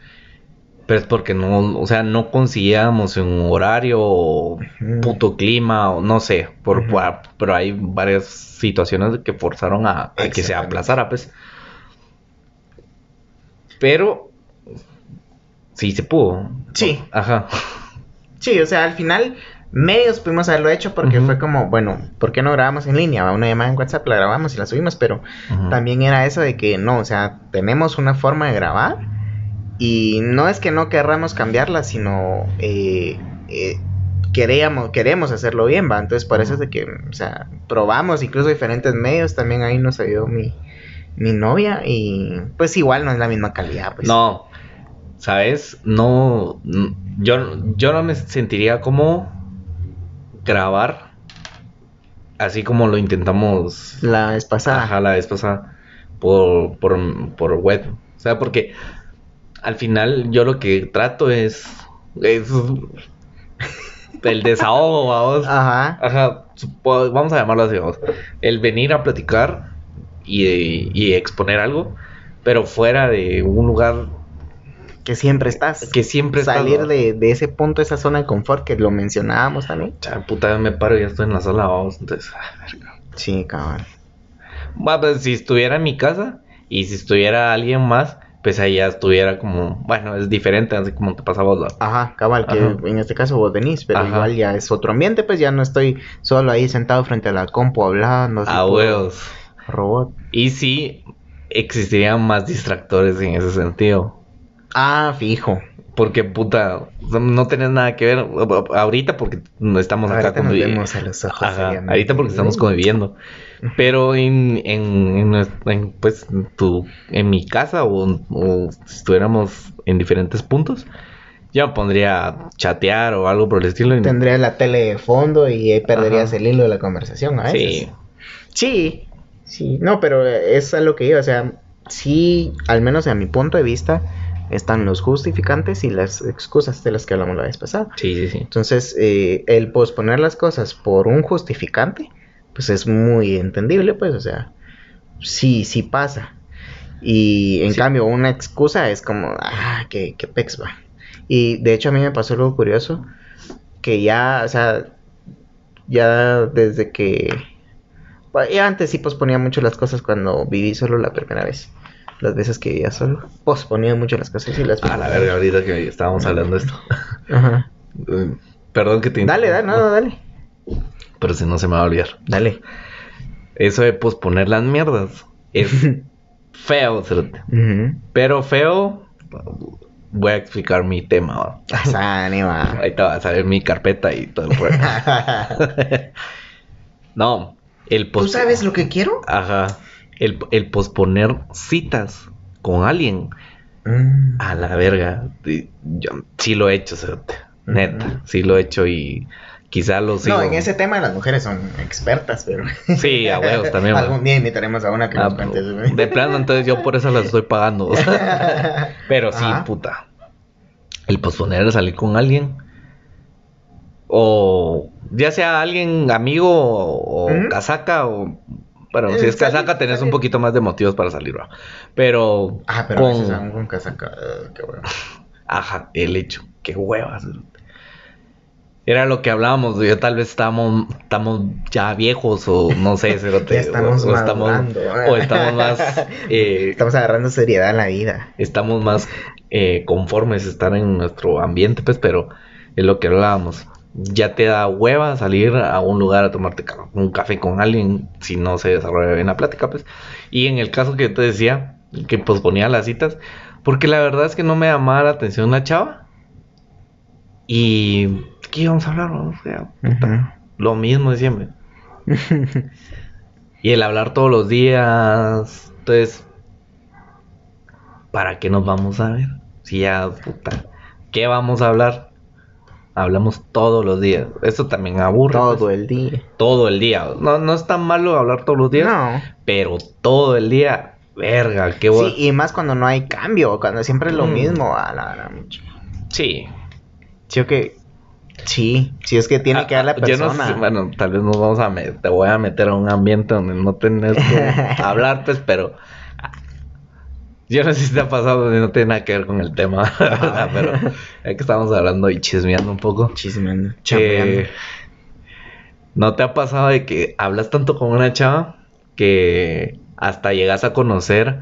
Pero es porque no, o sea, no conseguíamos un horario o puto clima o no sé. Por, por- pero hay varias situaciones que forzaron a, a que se aplazara, pues. Pero sí se pudo.
Sí.
Ajá.
Sí, o sea, al final medios pudimos haberlo hecho porque fue como, bueno, ¿por qué no grabamos en línea? Una llamada en WhatsApp la grabamos y la subimos, pero también era eso de que no, o sea, tenemos una forma de grabar y no es que no querramos cambiarla, sino eh, eh, queríamos, queremos hacerlo bien, va. Entonces, por eso es de que, o sea, probamos incluso diferentes medios, también ahí nos ayudó mi, mi novia y pues igual no es la misma calidad, pues.
No, ¿sabes? No, yo, yo no me sentiría como grabar así como lo intentamos
La vez pasada.
ajá, la vez pasada por, por, por web. O sea, porque al final yo lo que trato es, es el desahogo, vamos.
Ajá.
Ajá, vamos a llamarlo así, vamos. El venir a platicar y, y exponer algo, pero fuera de un lugar
Que siempre estás.
que siempre estás,
salir
¿no?
de, de ese punto, esa zona de confort que lo mencionábamos también.
Cha, puta, me paro y ya estoy en la sala, vamos. Entonces, ah, verga.
Sí, cabrón.
Bueno, pues si estuviera en mi casa y si estuviera alguien más, pues ahí ya estuviera como, bueno, es diferente, así como te pasaba a vos, ¿no?
Ajá, cabal, que
Ajá.
en este caso vos venís, pero
Ajá.
igual ya es otro ambiente, pues ya no estoy solo ahí sentado frente a la compu hablando. así
A huevos.
Robot.
Y sí existirían más distractores en ese sentido.
Ah, fijo.
Porque, puta, no tenés nada que ver ahorita porque no estamos acá
Ahorita nos
convivi-
vemos a los ojos.
Ajá,
seriamente.
ahorita porque estamos conviviendo. Pero en, en, en en, pues, tu, en mi casa o, o si estuviéramos en diferentes puntos, yo pondría chatear o algo por el estilo.
Tendría la tele de fondo y ahí perderías
Ajá.
el hilo de la conversación, ¿a
Sí,
Sí, sí, no, pero es a lo que iba, o sea, sí, al menos a mi punto de vista, están los justificantes y las excusas de las que hablamos la vez pasada.
sí, sí, sí.
Entonces, eh, el posponer las cosas por un justificante, pues es muy entendible, pues, o sea, sí, sí pasa. Y en
Sí.
cambio, una excusa es como, ah, que, que pex va. Y de hecho, a mí me pasó algo curioso, que ya, o sea, ya desde que. Bueno, ya antes sí posponía mucho las cosas cuando viví solo la primera vez. Las veces que vivía solo, posponía mucho las cosas y las
A la verga, ahorita que estábamos hablando de esto.
Ajá.
Perdón que te
Dale, dale, no, no, dale.
Pero si no se me va a olvidar.
Dale.
Eso de posponer las mierdas es feo, cerote. Pero feo, voy a explicar mi tema. ¿va?
Asa, anima.
Ahorita va a salir mi carpeta y todo. no, el
¿Tú sabes lo que quiero?
Ajá. El, el posponer citas con alguien.
Mm.
A la verga. Yo sí lo he hecho, cerote. Neta, sí lo he hecho y quizá los.
No, en ese tema las mujeres son expertas, pero...
Sí, a huevos también.
Algún día invitaremos a una que
Ah,
nos cuente eso.
de plano, entonces yo por eso las estoy pagando. Pero sí,
Ajá.
puta. El posponer a salir con alguien. O ya sea alguien amigo o, casaca o... Bueno, si
Eh,
es casaca
salir,
tenés un poquito más de motivos para salir, ¿va? Pero...
Ah, pero
con...
a veces aún con casaca. eh, qué bueno.
Ajá, el hecho. Qué huevas. Era lo que hablábamos. Yo tal vez estamos, estamos ya viejos o no sé,
Ya estamos
o, o estamos, o estamos más... eh,
Estamos agarrando seriedad en la vida.
estamos más eh, conformes estar en nuestro ambiente, pues, pero es lo que hablábamos. Ya te da hueva salir a un lugar a tomarte un café con alguien si no se desarrolla bien la plática, pues. Y en el caso que yo te decía, que posponía las citas, porque la verdad es que no me llamaba la atención la chava. Y... ¿Qué íbamos a hablar? O sea, lo mismo de siempre. Y el hablar todos los días. Entonces, ¿para qué nos vamos a ver? Si ya, puta, ¿qué vamos a hablar? Hablamos todos los días. Eso también aburre.
Todo
pues.
el día.
Todo el día. No, no es tan malo hablar todos los días,
No.
pero todo el día, verga, qué bueno.
Sí, y más cuando no hay cambio, cuando siempre es lo
Mm.
mismo. A la.
Sí,
o que. Sí, sí, es que tiene que dar la
Ah, yo no
persona.
sé, bueno, tal vez nos vamos a te voy a meter a un ambiente donde no tenés que hablar, pues, pero yo no sé si te ha pasado no tiene nada que ver con el tema, pero ya que estamos hablando y chismeando un poco,
Chismeando,
eh. ¿no te ha pasado de que hablas tanto con una chava que hasta llegas a conocer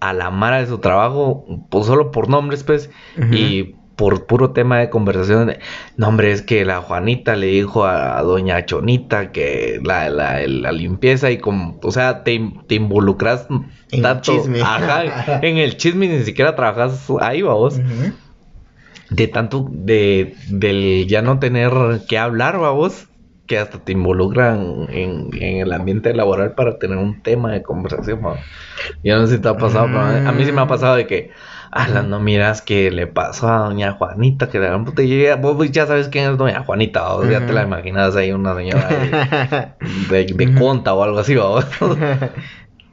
a la Mara de su trabajo, pues solo por nombres, pues, y por puro tema de conversación, no hombre, es que la Juanita le dijo a, doña Chonita que la, la, la limpieza y como, o sea, te, te involucras
En
tanto,
el chisme.
ajá, en el chisme ni siquiera trabajas ahí, vamos,
Ujú.
de tanto, de, del ya no tener que hablar, vamos, que hasta te involucran en, en el ambiente laboral para tener un tema de conversación, vamos. Yo no sé si te ha pasado, pero a mí- a mí sí me ha pasado de que, ala, no miras que le pasó a doña Juanita, que la puta llega, vos ya sabes quién es doña Juanita, vos ya te la imaginas ahí una señora de, de, conta o algo así, vamos.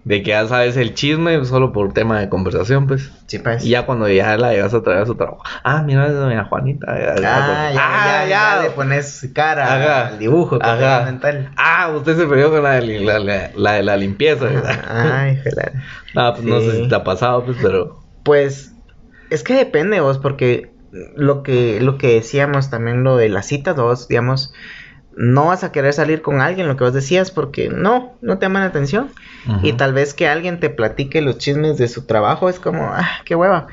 De que ya sabes el chisme solo por tema de conversación, pues.
Sí, pues.
Y ya cuando ya la llegas a traer a su trabajo. Ah, mira, es doña Juanita.
Ah, ya, ya, ya, le pones cara
Ajá.
al dibujo
Ajá.
mental.
Ah, usted se perdió con la de la, la- la de la limpieza.
Ay, joder.
No, pues no sé si te ha pasado, pues, pero.
Pues es que depende vos, porque lo que, lo que decíamos también, lo de las citas, vos, digamos, no vas a querer salir con alguien, lo que vos decías, porque no, no te llaman la atención. Y tal vez que alguien te platique los chismes de su trabajo es como, ah, qué hueva.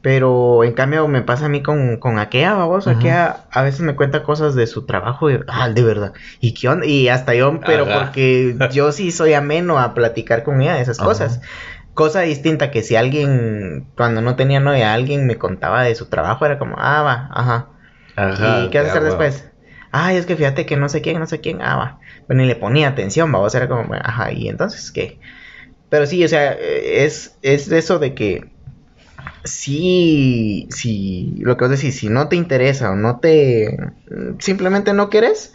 Pero en cambio me pasa a mí con, con Akea, vamos. Akea a veces me cuenta cosas de su trabajo y, ah, de verdad. ¿Y qué onda? Y hasta yo, pero
Ajá.
porque yo sí soy ameno a platicar con ella de esas cosas. Cosa distinta que si alguien, cuando no tenía novia, alguien me contaba de su trabajo, era como, ah, va, ajá.
Ajá.
¿Y qué vas a hacer después? Ay, es que fíjate que no sé quién, no sé quién, ah, va. Bueno, y le ponía atención, vamos, era como, ajá, y entonces, ¿qué? Pero sí, o sea, eh, es, es eso de que sí, sí, lo que vos decís, si no te interesa o no te, simplemente no querés,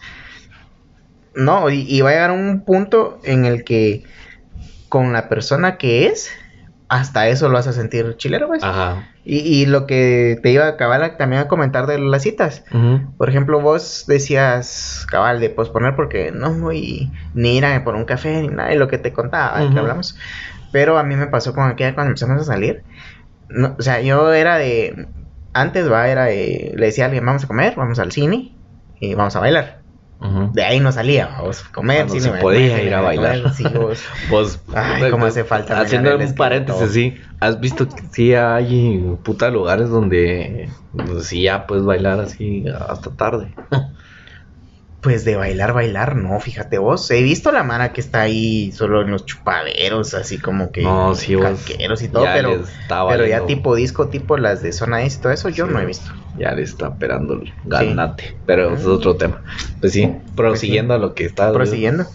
no, y, y va a llegar un punto en el que con la persona que es, hasta eso lo a sentir chilero, pues.
Ajá.
Y, y lo que te iba a acabar también a comentar de las citas. Por ejemplo, vos decías, cabal, de posponer porque no voy ni ir a por un café ni nada de lo que te contaba, que
Ujú.
hablamos. Pero a mí me pasó con aquella cuando empezamos a salir. No, o sea, yo era de. Antes, va, era de. Le decía a alguien, vamos a comer, vamos al cine y vamos a bailar. De ahí no salía, vamos a comer,
Cuando
cine,
se podía ir a bailar.
sí, vos.
Pues,
Ay, cómo hace falta
Haciendo un paréntesis, sí. ¿Has visto que sí hay puta lugares donde, donde sí ya puedes bailar así hasta tarde?
Pues de bailar, bailar, no, fíjate vos. He visto la mara que está ahí solo en los chupaderos, así como que
No, sí, vos.
calqueros y todo, pero, pero ya tipo disco, tipo las de zona S y todo eso, yo
Sí,
no he visto.
Ya le está esperando el ganate. Pero es otro tema. Pues sí,
Pues
prosiguiendo a lo que está.
Prosiguiendo.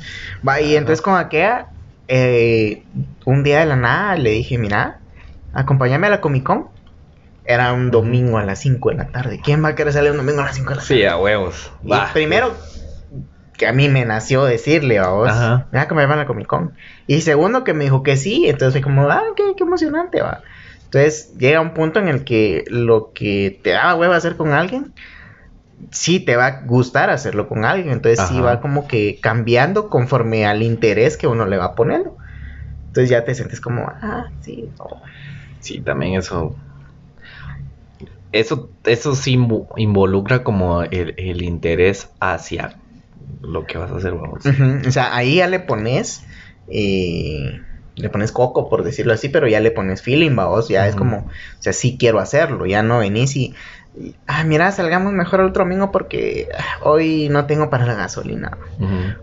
Va, y entonces con aquella, eh, un día de la nada le dije, mira, acompáñame a la Comic Con. Era un domingo a las 5 de la tarde. ¿Quién va a querer salir un domingo a las 5 de la tarde?
Sí, a huevos.
Y
Va.
primero, que a mí me nació decirle a vos,
Ajá.
me van a Comic Con. Y segundo, que me dijo que sí. Entonces fue como, ah, qué, qué emocionante, va. Entonces llega un punto en el que lo que te daba hueva hacer con alguien, sí te va a gustar hacerlo con alguien. Entonces sí va como que cambiando conforme al interés que uno le va poniendo. Entonces ya te sientes como, ah, sí, oh.
Sí, también eso. Eso, eso sí invo- involucra como el, el interés hacia lo que vas a hacer, vamos.
Ujú, O sea, ahí ya le pones. eh, le pones coco, por decirlo así, pero ya le pones feeling, vos. Ya es como, o sea, sí quiero hacerlo. Ya no venís y. Ah, mira, salgamos mejor el otro domingo porque ah, hoy no tengo para la gasolina.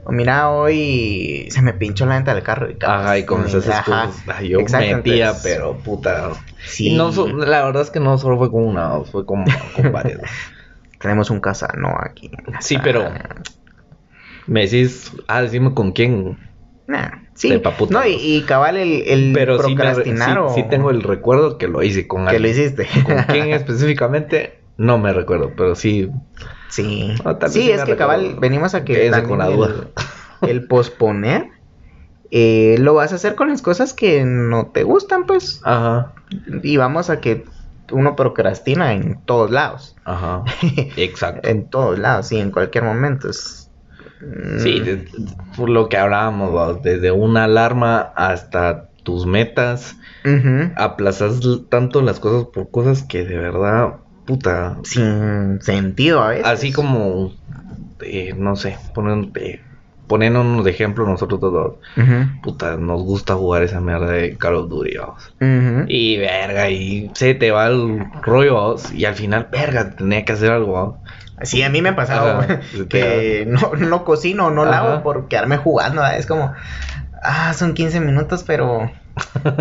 O mira, hoy se me pinchó la venta del carro. Y capaz
Ajá, y con esas cosas. yo
exacto,
metía,
entonces,
pero puta.
Sí,
Y no la verdad es que no solo fue con una, fue con, con varias.
tenemos un casano aquí.
Sí, pero- Me decís, ah, decime con quién.
Nah, sí.
De pa' puta,
no, y, cabal el, el
Pero sí, me-
procrastinar
sí, tengo el recuerdo que lo hice con
que lo
alguien.
hiciste.
Con quién específicamente, no me recuerdo, pero sí.
Sí,
Ah,
sí, es que cabal, venimos a que
con la duda.
El, posponer eh, lo vas a hacer con las cosas que no te gustan, pues.
Ajá.
Y vamos a que uno procrastina en todos lados.
Ajá. Exacto.
en todos lados, sí, en cualquier momento. es-
Sí, de- por lo que hablábamos, desde una alarma hasta tus metas, aplazas tanto las cosas por cosas que de verdad, puta,
Sin sentido a veces.
así como, eh, no sé, ponen, eh, poniéndonos de ejemplo nosotros todos, puta, nos gusta jugar esa mierda de Call of Duty, vamos. Y verga, y se te va el rollo, vamos, y al final, verga, tenía que hacer algo, vamos.
Sí, a mí me ha pasado
Ajá, te
que no, no cocino, no lavo
Ajá.
por quedarme jugando. ¿verdad? Es como, ah, son 15 minutos, pero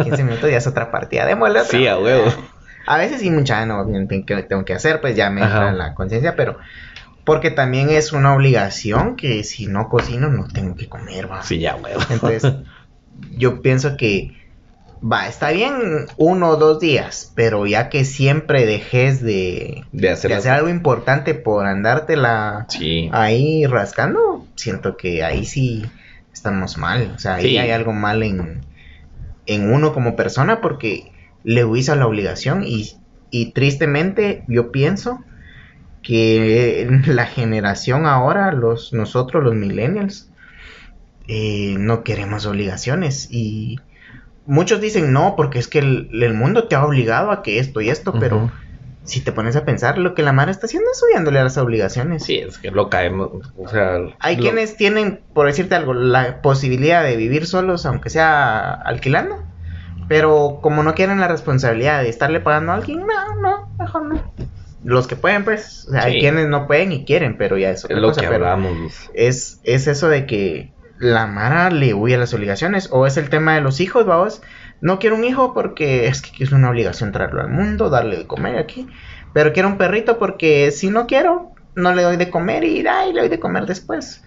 15 minutos ya es otra partida. Démosle otra.
Sí, a huevo.
A veces sí, mucha no, tengo que, hacer, pues ya me entra
Ajá.
en la conciencia, pero porque también es una obligación que si no cocino no tengo que comer, va.
Sí, ya, huevo.
Entonces, yo pienso que va, está bien uno o dos días, pero ya que siempre dejes de,
de hacer,
de hacer algo importante por andártela
Sí.
ahí rascando, siento que ahí sí estamos mal. O sea, ahí
Sí.
hay algo mal en, en uno como persona porque le huís a la obligación y, y tristemente yo pienso que la generación ahora, los nosotros los millennials, eh, no queremos obligaciones y muchos dicen no porque es que el, el mundo te ha obligado a que esto y esto, pero si te pones a pensar lo que la madre está haciendo es subiéndole a las obligaciones.
Sí, es que lo caemos, o sea...
Hay
lo-
quienes tienen, por decirte algo, la posibilidad de vivir solos, aunque sea alquilando. Pero como no quieren la responsabilidad de estarle pagando a alguien, no, no, mejor no. Los que pueden, pues, o sea, hay quienes no pueden y quieren, pero ya es
Es lo
cosa.
que hablamos.
es, es eso de que la Mara le huye a las obligaciones. O es el tema de los hijos, vamos. No quiero un hijo porque es que es una obligación traerlo al mundo, darle de comer aquí. Pero quiero un perrito porque si no quiero, no le doy de comer y ay, le doy de comer después.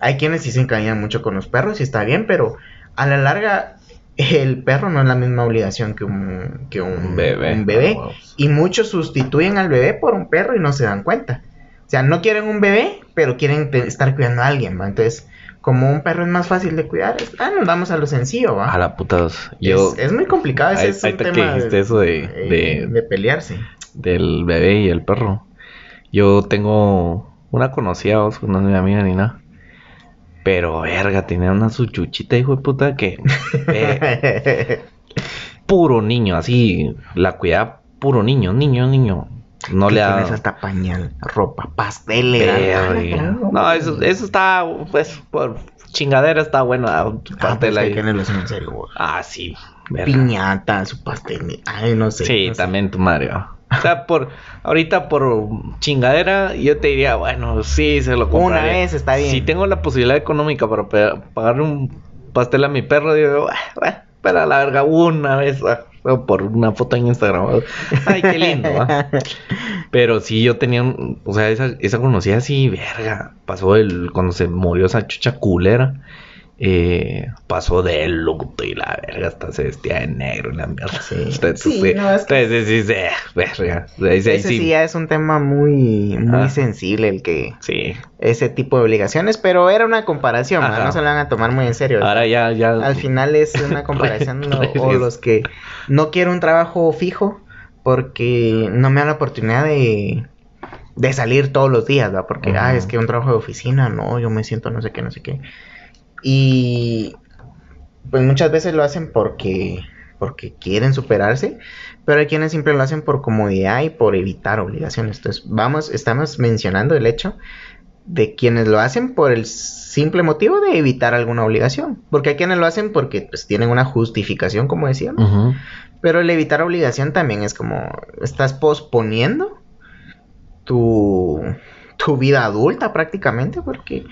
Hay quienes sí se encariñan mucho con los perros y está bien, pero a la larga el perro no es la misma obligación que un, que un,
Un bebé.
un bebé.
Ah, wow.
Y muchos sustituyen al bebé por un perro y no se dan cuenta. O sea, no quieren un bebé, pero quieren estar cuidando a alguien, ¿va? Entonces, como un perro es más fácil de cuidar, ah, nos vamos a lo sencillo, ¿va?
A la putas. Yo,
es, es muy complicado, ese
ahí-
es un
ahorita que
tema
dijiste eso de-
eh,
de-
de pelearse.
del bebé y el perro. Yo tengo una conocida, vos, no es mi amiga ni nada. Pero, verga, tenía una su chuchita, hijo de puta, que... eh, puro niño, así, la cuidaba puro niño, niño, niño. No
¿Qué
le da...
tienes hasta pañal, ropa, pastel,
Verga. No, eso, eso está, pues, por chingadera está bueno. ah, tu
Ah,
pastel
pues,
ahí.
que tenerlo en serio, güey.
Ah, sí. verga.
Piñata, su pastel, ay, no sé.
Sí,
no sé.
también tu madre. va. O sea, por ahorita por chingadera, yo te diría, bueno, sí, se lo
Una
compraría.
vez está bien.
Si tengo la posibilidad económica para pagarle un pastel a mi perro, digo, "Ah, bueno, para la verga, una vez, ah, o por una foto en Instagram. Ay, qué lindo, ¿va? Pero sí, yo tenía, un- o sea, esa, esa conocida así, verga, pasó el, cuando se murió esa chucha culera. Eh, pasó de luto y la verga hasta se vestía de negro y la mierda.
Sí.
Entonces,
Sí,
sí,
no, es que-
entonces, sí, sí, verga.
Ese
sí.
sí ya es un tema muy, muy
Ah.
sensible el que
Sí.
ese tipo de obligaciones, pero era una comparación, no se lo van a tomar muy en serio.
Ahora ya, ya.
Al final es una comparación ¿no?
Re-
o los que no quiero un trabajo fijo porque no me da la oportunidad de, de salir todos los días, ¿verdad? Porque, ah,
Ujú.
es que un trabajo de oficina, no, yo me siento no sé qué, no sé qué. Y pues muchas veces lo hacen porque porque quieren superarse, pero hay quienes siempre lo hacen por comodidad y por evitar obligaciones. Entonces, vamos, estamos mencionando el hecho de quienes lo hacen por el simple motivo de evitar alguna obligación, porque hay quienes lo hacen porque pues tienen una justificación, como decíamos, pero el evitar obligación también es como estás posponiendo tu tu vida adulta prácticamente, porque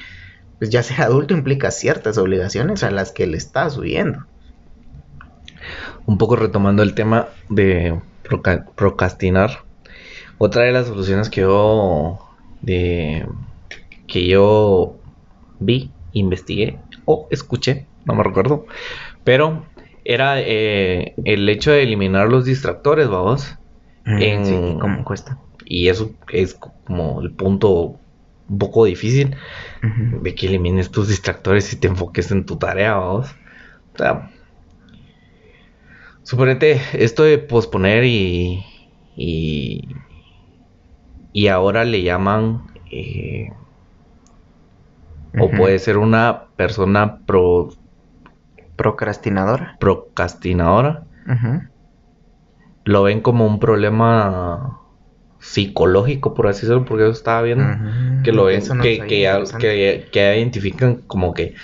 pues ya ser adulto implica ciertas obligaciones a las que le estás huyendo.
Un poco retomando el tema de proca- procrastinar. Otra de las soluciones que yo de que yo vi, investigué o escuché, no me recuerdo, pero era eh, el hecho de eliminar los distractores, vamos. En-
Mm, Sí, ¿cómo cuesta?
Y eso es como el punto un poco difícil
Ujú.
de que elimines tus distractores y te enfoques en tu tarea, vamos. O sea, suponete esto de posponer y, y, y ahora le llaman, eh, o puede ser una persona pro,
Procrastinadora.
procrastinadora, lo ven como un problema psicológico, por así decirlo, porque yo estaba viendo. Que lo ven,
no
que, ya, que, que ya identifican como que,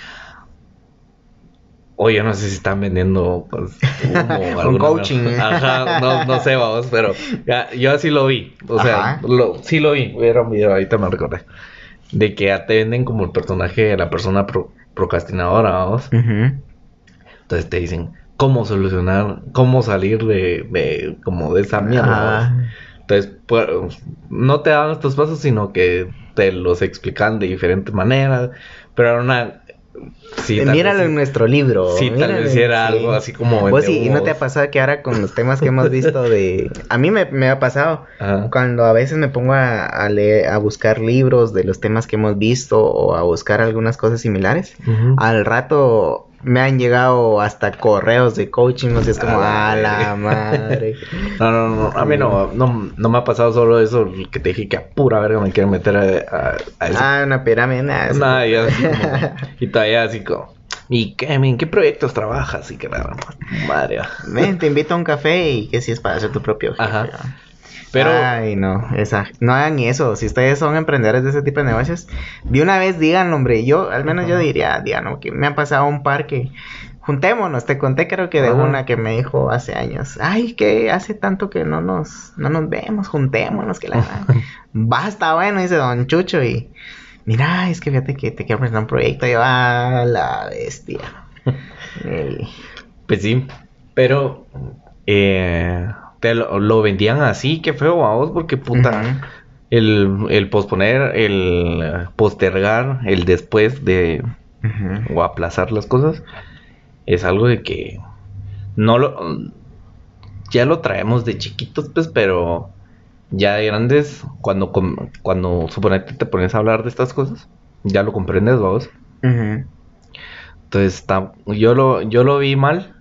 oye, yo no sé si están vendiendo pues, humo
Un coaching.
Ajá, no, no sé, vamos, pero ya, yo así lo vi, o sea, lo, sí lo vi, era un video, ahorita me recordé, de que ya te venden como el personaje de la persona pro- procrastinadora, vamos, entonces te dicen cómo solucionar, cómo salir de, de como de esa mierda, Entonces, pues, no te daban estos pasos, sino que te los explican de diferentes maneras. Pero era una. Sí, tal
míralo
vez
en nuestro libro.
Sí, tal
míralo,
vez sí era
sí.
algo así como.
Vos sí, ¿y no te ha pasado que ahora con los temas que hemos visto de... A mí me, me ha pasado
Ajá.
cuando a veces me pongo a, a leer, a buscar libros de los temas que hemos visto o a buscar algunas cosas similares.
Ujú.
Al rato me han llegado hasta correos de coaching, no sé, es como,
A la
madre.
No, no, no, a mí no, no, no me ha pasado solo eso que te dije que a pura verga me quieren meter a, a, a eso.
ah, una pirámide, nada.
Nada, y como- y todavía así ¿y qué, en qué proyectos trabajas? Y que nada, madre.
Ven, te invito a un café y que si es para hacer tu propio jefe,
Ajá. Pero,
Ay, no, esa, no hagan eso. Si ustedes son emprendedores de ese tipo de negocios, de una vez digan, hombre, yo, al menos yo diría, digan, que me han pasado un par que juntémonos, te conté creo que de una que me dijo hace años, ay, que hace tanto que no nos, no nos vemos, juntémonos, que la basta, bueno, dice Don Chucho, y mira, es que fíjate que te quiero presentar un proyecto, y yo, ah, la bestia.
Pues sí, pero eh, te lo, lo vendían así, qué feo, vamos, porque puta, el, el posponer, el postergar, el después de o aplazar las cosas, es algo de que no lo ya lo traemos de chiquitos, pues, pero ya de grandes, cuando cuando suponete te pones a hablar de estas cosas, ya lo comprendes, vamos.
Ujú.
Entonces está, yo lo, yo lo vi mal.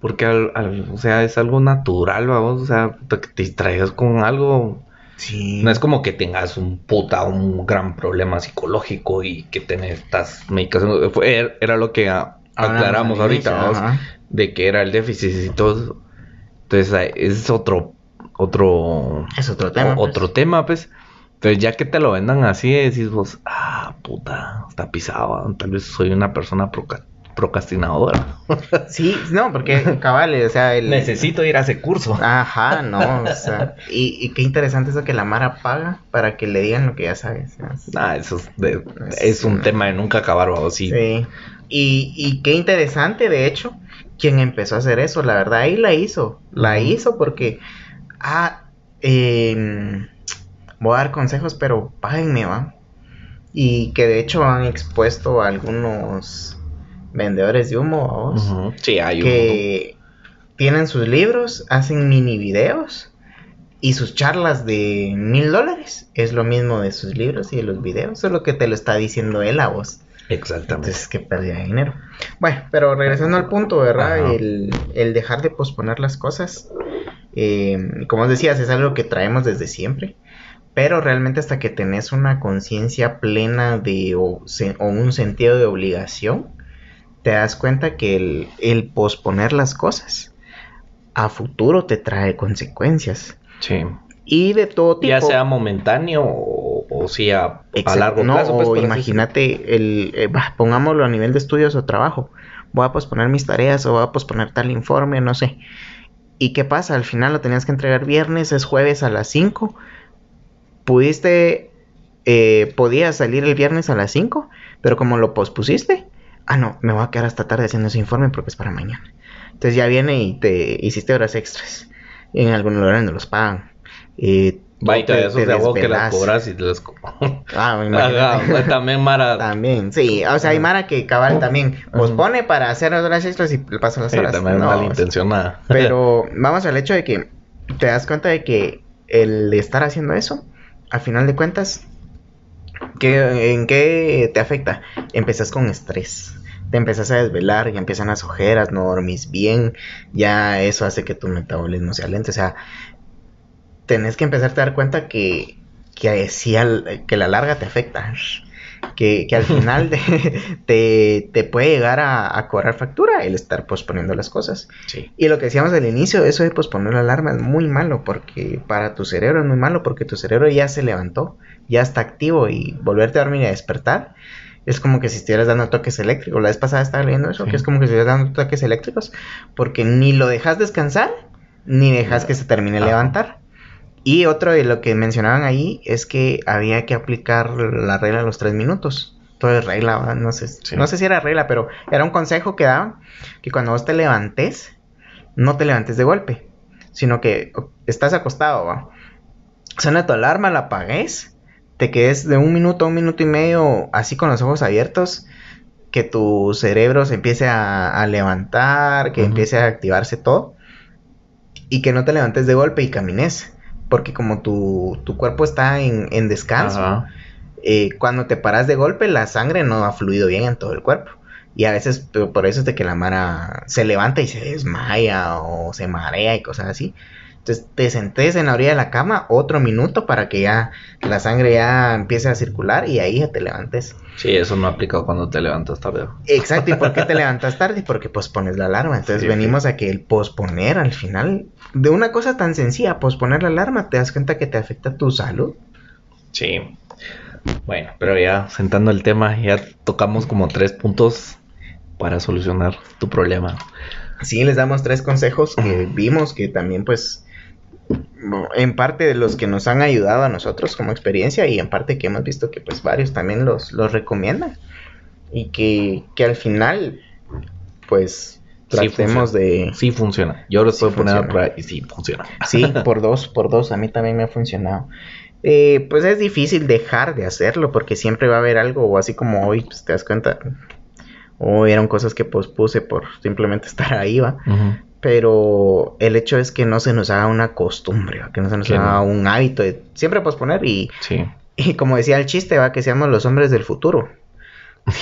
Porque al, al- o sea, es algo natural, vamos, o sea, te, te distraigas con algo.
Sí.
No es como que tengas un puta, un gran problema psicológico y que te necesitas medicación. Fue, era lo que a- aclaramos ahorita, vamos, de que era el déficit y todo eso. Entonces, es otro, otro,
Es otro tema.
o-
pues.
otro tema, pues. Entonces, ya que te lo vendan así, decís vos, ah, puta, está pisado. Tal vez soy una persona proca- procrastinadora.
Sí, no, porque cabal, o sea, el...
Necesito ir a ese curso.
Ajá, no, o sea, y, y qué interesante eso que la Mara paga para que le digan lo que ya sabes.
Ah, eso es, de- es un tema de nunca acabar, vamos. Sí.
Sí. Y, y qué interesante, de hecho, quien empezó a hacer eso, la verdad, ahí la hizo. La hizo porque, ah, em, voy a dar consejos, pero páguenme, ¿va? Y que de hecho han expuesto a algunos vendedores de humo, vos,
Ujú. Sí, hay
que tienen sus libros, hacen mini videos y sus charlas de mil dólares es lo mismo de sus libros y de los videos, solo que te lo está diciendo él a vos.
Exactamente.
Entonces, que pérdida de dinero. Bueno, pero regresando al punto, ¿verdad? El dejar de posponer las cosas. Eh, como decías, es algo que traemos desde siempre. Pero realmente hasta que tenés una conciencia plena de o, se- o un sentido de obligación, te das cuenta que el, el posponer las cosas a futuro te trae consecuencias.
Sí.
Y de todo tipo.
Ya sea momentáneo o, o sí a, largo
no,
plazo. pues,
o imagínate, el, eh, bah, pongámoslo a nivel de estudios o trabajo. Voy a posponer mis tareas o voy a posponer tal informe, no sé. ¿Y qué pasa? Al final lo tenías que entregar viernes, es jueves a las 5. Pudiste, eh, podías salir el viernes a las 5, pero como lo pospusiste, ah, no, me voy a quedar hasta tarde haciendo ese informe porque es para mañana. Entonces ya viene y te hiciste horas extras. En algunos lugares no los pagan. Eh,
Va y
te-
esos
te
de agua que las cobras y te las
Ah, imagínate.
Ajá, también Mara.
También, sí, o sea, hay Mara que cabal también pospone para hacer las horas extras y pasan las
Sí,
horas.
también
No,
malintencionada.
pero vamos al hecho de que te das cuenta de que el estar haciendo eso, a final de cuentas, ¿qué, ¿en qué te afecta? Empezás con estrés. Te empezás a desvelar, ya empiezan las ojeras, no dormís bien, ya eso hace que tu metabolismo sea lento. O sea, tenés que empezarte a dar cuenta que, que, al- que la larga te afecta. Que, que al final te, te, te puede llegar a, a cobrar factura el estar posponiendo las cosas.
Sí.
Y lo que decíamos al inicio, eso de posponer la alarma es muy malo porque para tu cerebro es muy malo porque tu cerebro ya se levantó, ya está activo y volverte a dormir y a despertar es como que si estuvieras dando toques eléctricos. La vez pasada estaba leyendo eso,
Sí.
que es como que si estuvieras dando toques eléctricos porque ni lo dejas descansar ni dejas que se termine de levantar. Y otro de lo que mencionaban ahí es que había que aplicar la regla de los tres minutos. Todo es regla, no sé,
Sí.
no sé si era regla, pero era un consejo que daban que cuando vos te levantes, no te levantes de golpe, sino que estás acostado, ¿va? Suena tu alarma, la apagues, te quedes de un minuto a un minuto y medio así con los ojos abiertos, que tu cerebro se empiece a, a levantar, que empiece a activarse todo, y que no te levantes de golpe y camines, porque como tu, tu cuerpo está en, en descanso, eh, cuando te paras de golpe, la sangre no ha fluido bien en todo el cuerpo. Y a veces por eso es de que la mara se levanta y se desmaya o se marea y cosas así. Entonces te sentés en la orilla de la cama otro minuto para que ya la sangre ya empiece a circular y ahí ya te levantes.
Sí, eso no aplica cuando te levantas tarde.
Exacto, ¿y por qué te levantas tarde? Porque pospones la alarma. Entonces
Sí,
venimos a que el posponer al final, de una cosa tan sencilla, posponer la alarma, te das cuenta que te afecta tu salud.
Sí. Bueno, pero ya sentando el tema, ya tocamos como tres puntos para solucionar tu problema.
Sí, les damos tres consejos que vimos que también pues en parte de los que nos han ayudado a nosotros como experiencia y en parte que hemos visto que pues varios también los, los recomiendan y que, que al final pues
Sí
tratemos de...
Sí funciona. Yo lo
Sí
puedo poner a
funciona.
prueba y sí funciona.
Sí, por dos, por dos, a mí también me ha funcionado. Eh, pues es difícil dejar de hacerlo porque siempre va a haber algo, o así como hoy, pues te das cuenta, hoy eran cosas que pospuse por simplemente estar ahí, va. Pero el hecho es que no se nos haga una costumbre, ¿va? que no se nos haga
no.
un hábito de siempre posponer y,
Sí.
y como decía el chiste, va que seamos los hombres del futuro.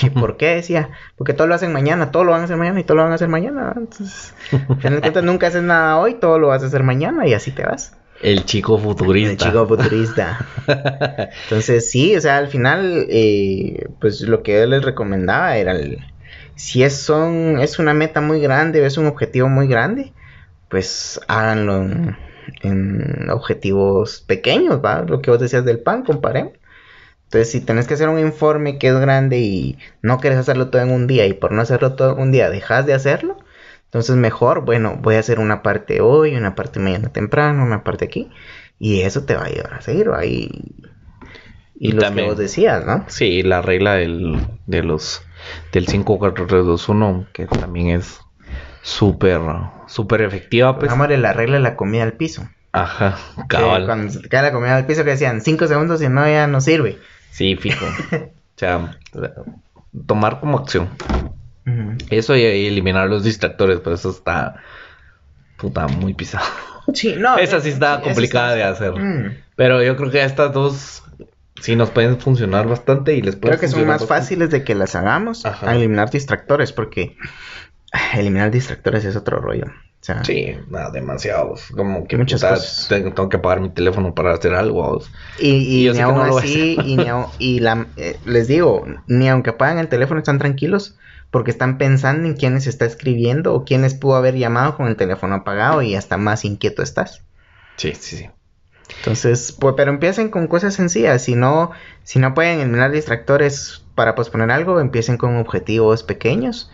¿Y por qué decía? Porque todo lo hacen mañana, todo lo van a hacer mañana y todo lo van a hacer mañana. Entonces, al final de cuentas nunca haces nada hoy, todo lo vas a hacer mañana y así te vas.
El chico futurista.
El chico futurista. Entonces, sí, o sea, al final, eh, pues lo que él les recomendaba era el. Si es, son, es una meta muy grande, es un objetivo muy grande, pues háganlo en, en objetivos pequeños, ¿va? Lo que vos decías del pan, comparemos. Entonces, si tenés que hacer un informe que es grande y no querés hacerlo todo en un día y por no hacerlo todo en un día dejas de hacerlo, entonces mejor, bueno, voy a hacer una parte hoy, una parte mañana temprano, una parte aquí. Y eso te va a ayudar a seguir, ¿va? Y, lo que vos decías, ¿no?
Sí, la regla del, de los del 5 4 3 2 1 que también es súper súper efectiva pues.
Pongámosle la regla de la comida al piso.
Ajá, cabal.
cuando se te cae la comida al piso que decían 5 segundos y no ya no sirve.
Sí, fijo. o sea, tomar como acción. Eso y, y eliminar los distractores, pero eso está puta muy pisado.
Sí, no.
Esa sí está complicada de hacer.
Mm.
Pero yo creo que estas dos sí nos pueden funcionar bastante y les puede
Creo que son más
bastante.
fáciles de que las hagamos
Ajá.
a eliminar distractores, porque eliminar distractores es otro rollo. O sea,
Sí, nada, demasiados. Como que
Muchas
puta,
cosas.
tengo, tengo que apagar mi teléfono para hacer algo.
Y, y
Y yo
ni aún
no a
así, y, ni aún- y la, eh, les digo, ni aunque apagan el teléfono están tranquilos, porque están pensando en quién les está escribiendo o quién les pudo haber llamado con el teléfono apagado y hasta más inquieto estás.
Sí, sí, sí.
Entonces, pues, pero empiecen con cosas sencillas. Si no, si no pueden eliminar distractores para posponer algo, empiecen con objetivos pequeños.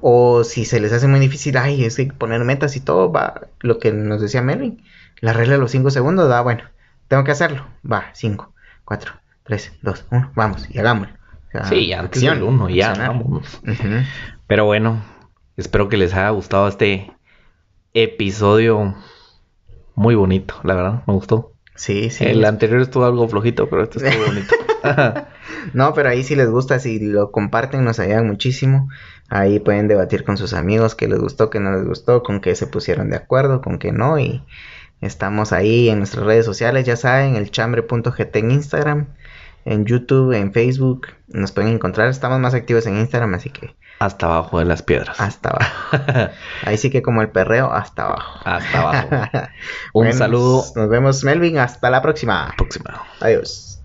O si se les hace muy difícil, ay, es que poner metas y todo, va, lo que nos decía Melvin, la regla de los 5 segundos, va, bueno, tengo que hacerlo, va, 5, 4, 3, 2, 1, vamos, y hagámoslo. O sea,
Sí, antes
acción,
del uno, ya, vámonos. Pero bueno, espero que les haya gustado este episodio muy bonito, la verdad, me gustó.
Sí, sí.
El anterior estuvo algo flojito, pero este estuvo bonito.
No, pero ahí si les gusta, si lo comparten, nos ayudan muchísimo. Ahí pueden debatir con sus amigos qué les gustó, qué no les gustó, con qué se pusieron de acuerdo, con qué no. Y estamos ahí en nuestras redes sociales, ya saben, el chambre.gt en Instagram, en YouTube, en Facebook. Nos pueden encontrar, estamos más activos en Instagram, así que
Hasta abajo de las piedras.
hasta abajo. Ahí sí que como el perreo, hasta abajo.
Hasta abajo. Un
Bueno,
saludo.
Nos vemos, Melvin. Hasta la próxima.
Próxima.
Adiós.